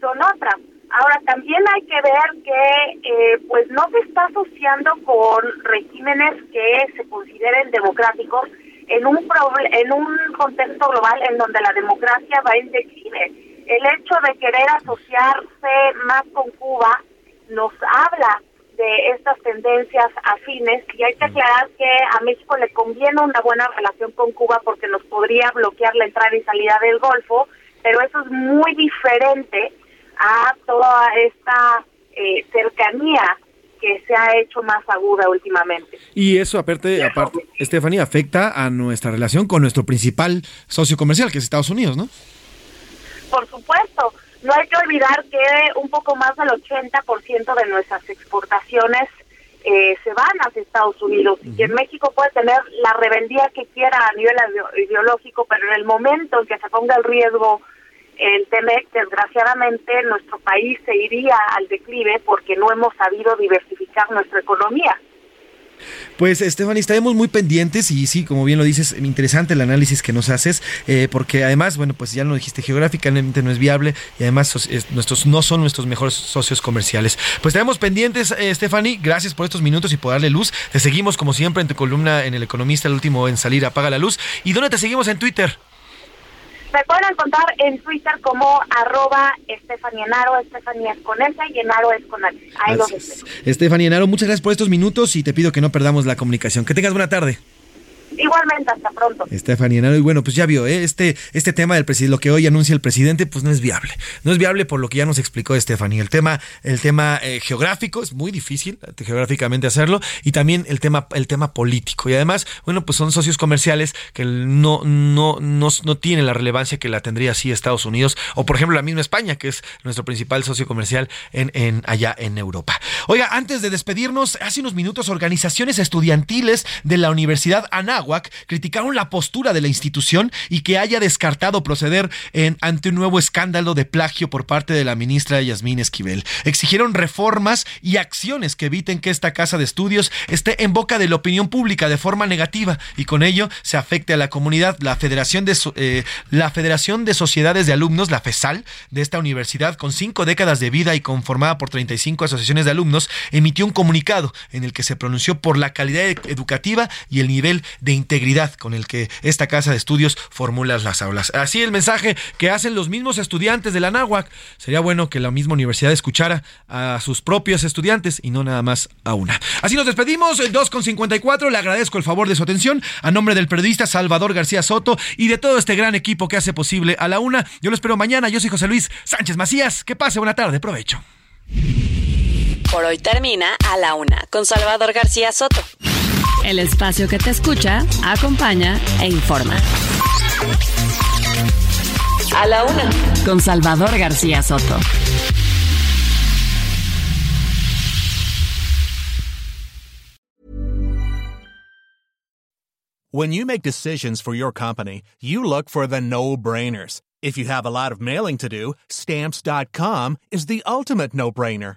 son otras. Ahora también hay que ver que eh, pues no se está asociando con regímenes que se consideren democráticos en un en un contexto global en donde la democracia va en declive. El hecho de querer asociarse más con Cuba nos habla de estas tendencias afines y hay que aclarar que a México le conviene una buena relación con Cuba porque nos podría bloquear la entrada y salida del Golfo, pero eso es muy diferente a toda esta eh, cercanía que se ha hecho más aguda últimamente. Y eso, aparte, aparte, Stephanie, afecta a nuestra relación con nuestro principal socio comercial, que es Estados Unidos, ¿no? Por supuesto. No hay que olvidar que un poco más del 80% de nuestras exportaciones eh, se van hacia Estados Unidos y en México puede tener la rebeldía que quiera a nivel ideológico, pero en el momento en que se ponga el riesgo el TEMEC, desgraciadamente nuestro país se iría al declive porque no hemos sabido diversificar nuestra economía. Pues, Stephanie, estaremos muy pendientes y sí, como bien lo dices, interesante el análisis que nos haces, eh, porque además, bueno, pues ya lo dijiste, geográficamente no es viable y además nuestros no son nuestros mejores socios comerciales. Pues estaremos pendientes, eh, Stephanie, gracias por estos minutos y por darle luz. Te seguimos como siempre en tu columna en El Economista, el último en salir, apaga la luz. ¿Y dónde te seguimos en Twitter? Me pueden encontrar en Twitter como arroba Estefanienaro, Estefanía es con S y Enaro es con H. Ahí Estefania Enaro, muchas gracias por estos minutos y te pido que no perdamos la comunicación. Que tengas buena tarde. Igualmente, hasta pronto. Estefanía y bueno, pues ya vio, ¿eh? este, este tema del presidente, lo que hoy anuncia el presidente, pues no es viable. No es viable por lo que ya nos explicó Estefanía. El tema, el tema eh, geográfico es muy difícil eh, geográficamente hacerlo, y también el tema, el tema político. Y además, bueno, pues son socios comerciales que no, no, no, no tienen la relevancia que la tendría así Estados Unidos, o por ejemplo la misma España, que es nuestro principal socio comercial en, en allá en Europa. Oiga, antes de despedirnos, hace unos minutos, organizaciones estudiantiles de la Universidad Criticaron la postura de la institución y que haya descartado proceder ante un nuevo escándalo de plagio por parte de la ministra Yasmín Esquivel. Exigieron reformas y acciones que eviten que esta casa de estudios esté en boca de la opinión pública de forma negativa y con ello se afecte a la comunidad. La Federación de, eh, la Federación de Sociedades de Alumnos, la FESAL, de esta universidad, con cinco décadas de vida y conformada por 35 asociaciones de alumnos, emitió un comunicado en el que se pronunció por la calidad educativa y el nivel de integridad con el que esta casa de estudios formula las aulas. Así el mensaje que hacen los mismos estudiantes de la NAHUAC. Sería bueno que la misma universidad escuchara a sus propios estudiantes y no nada más a una. Así nos despedimos, 2.54. Le agradezco el favor de su atención a nombre del periodista Salvador García Soto y de todo este gran equipo que hace posible a la una. Yo lo espero mañana. Yo soy José Luis Sánchez Macías. Que pase buena tarde. Provecho. Por hoy termina a la una con Salvador García Soto el espacio que te escucha, acompaña e informa. A la una. Con Salvador García Soto. When you make decisions for your company, you look for the no-brainers. If you have a lot of mailing to do, stamps.com is the ultimate no-brainer.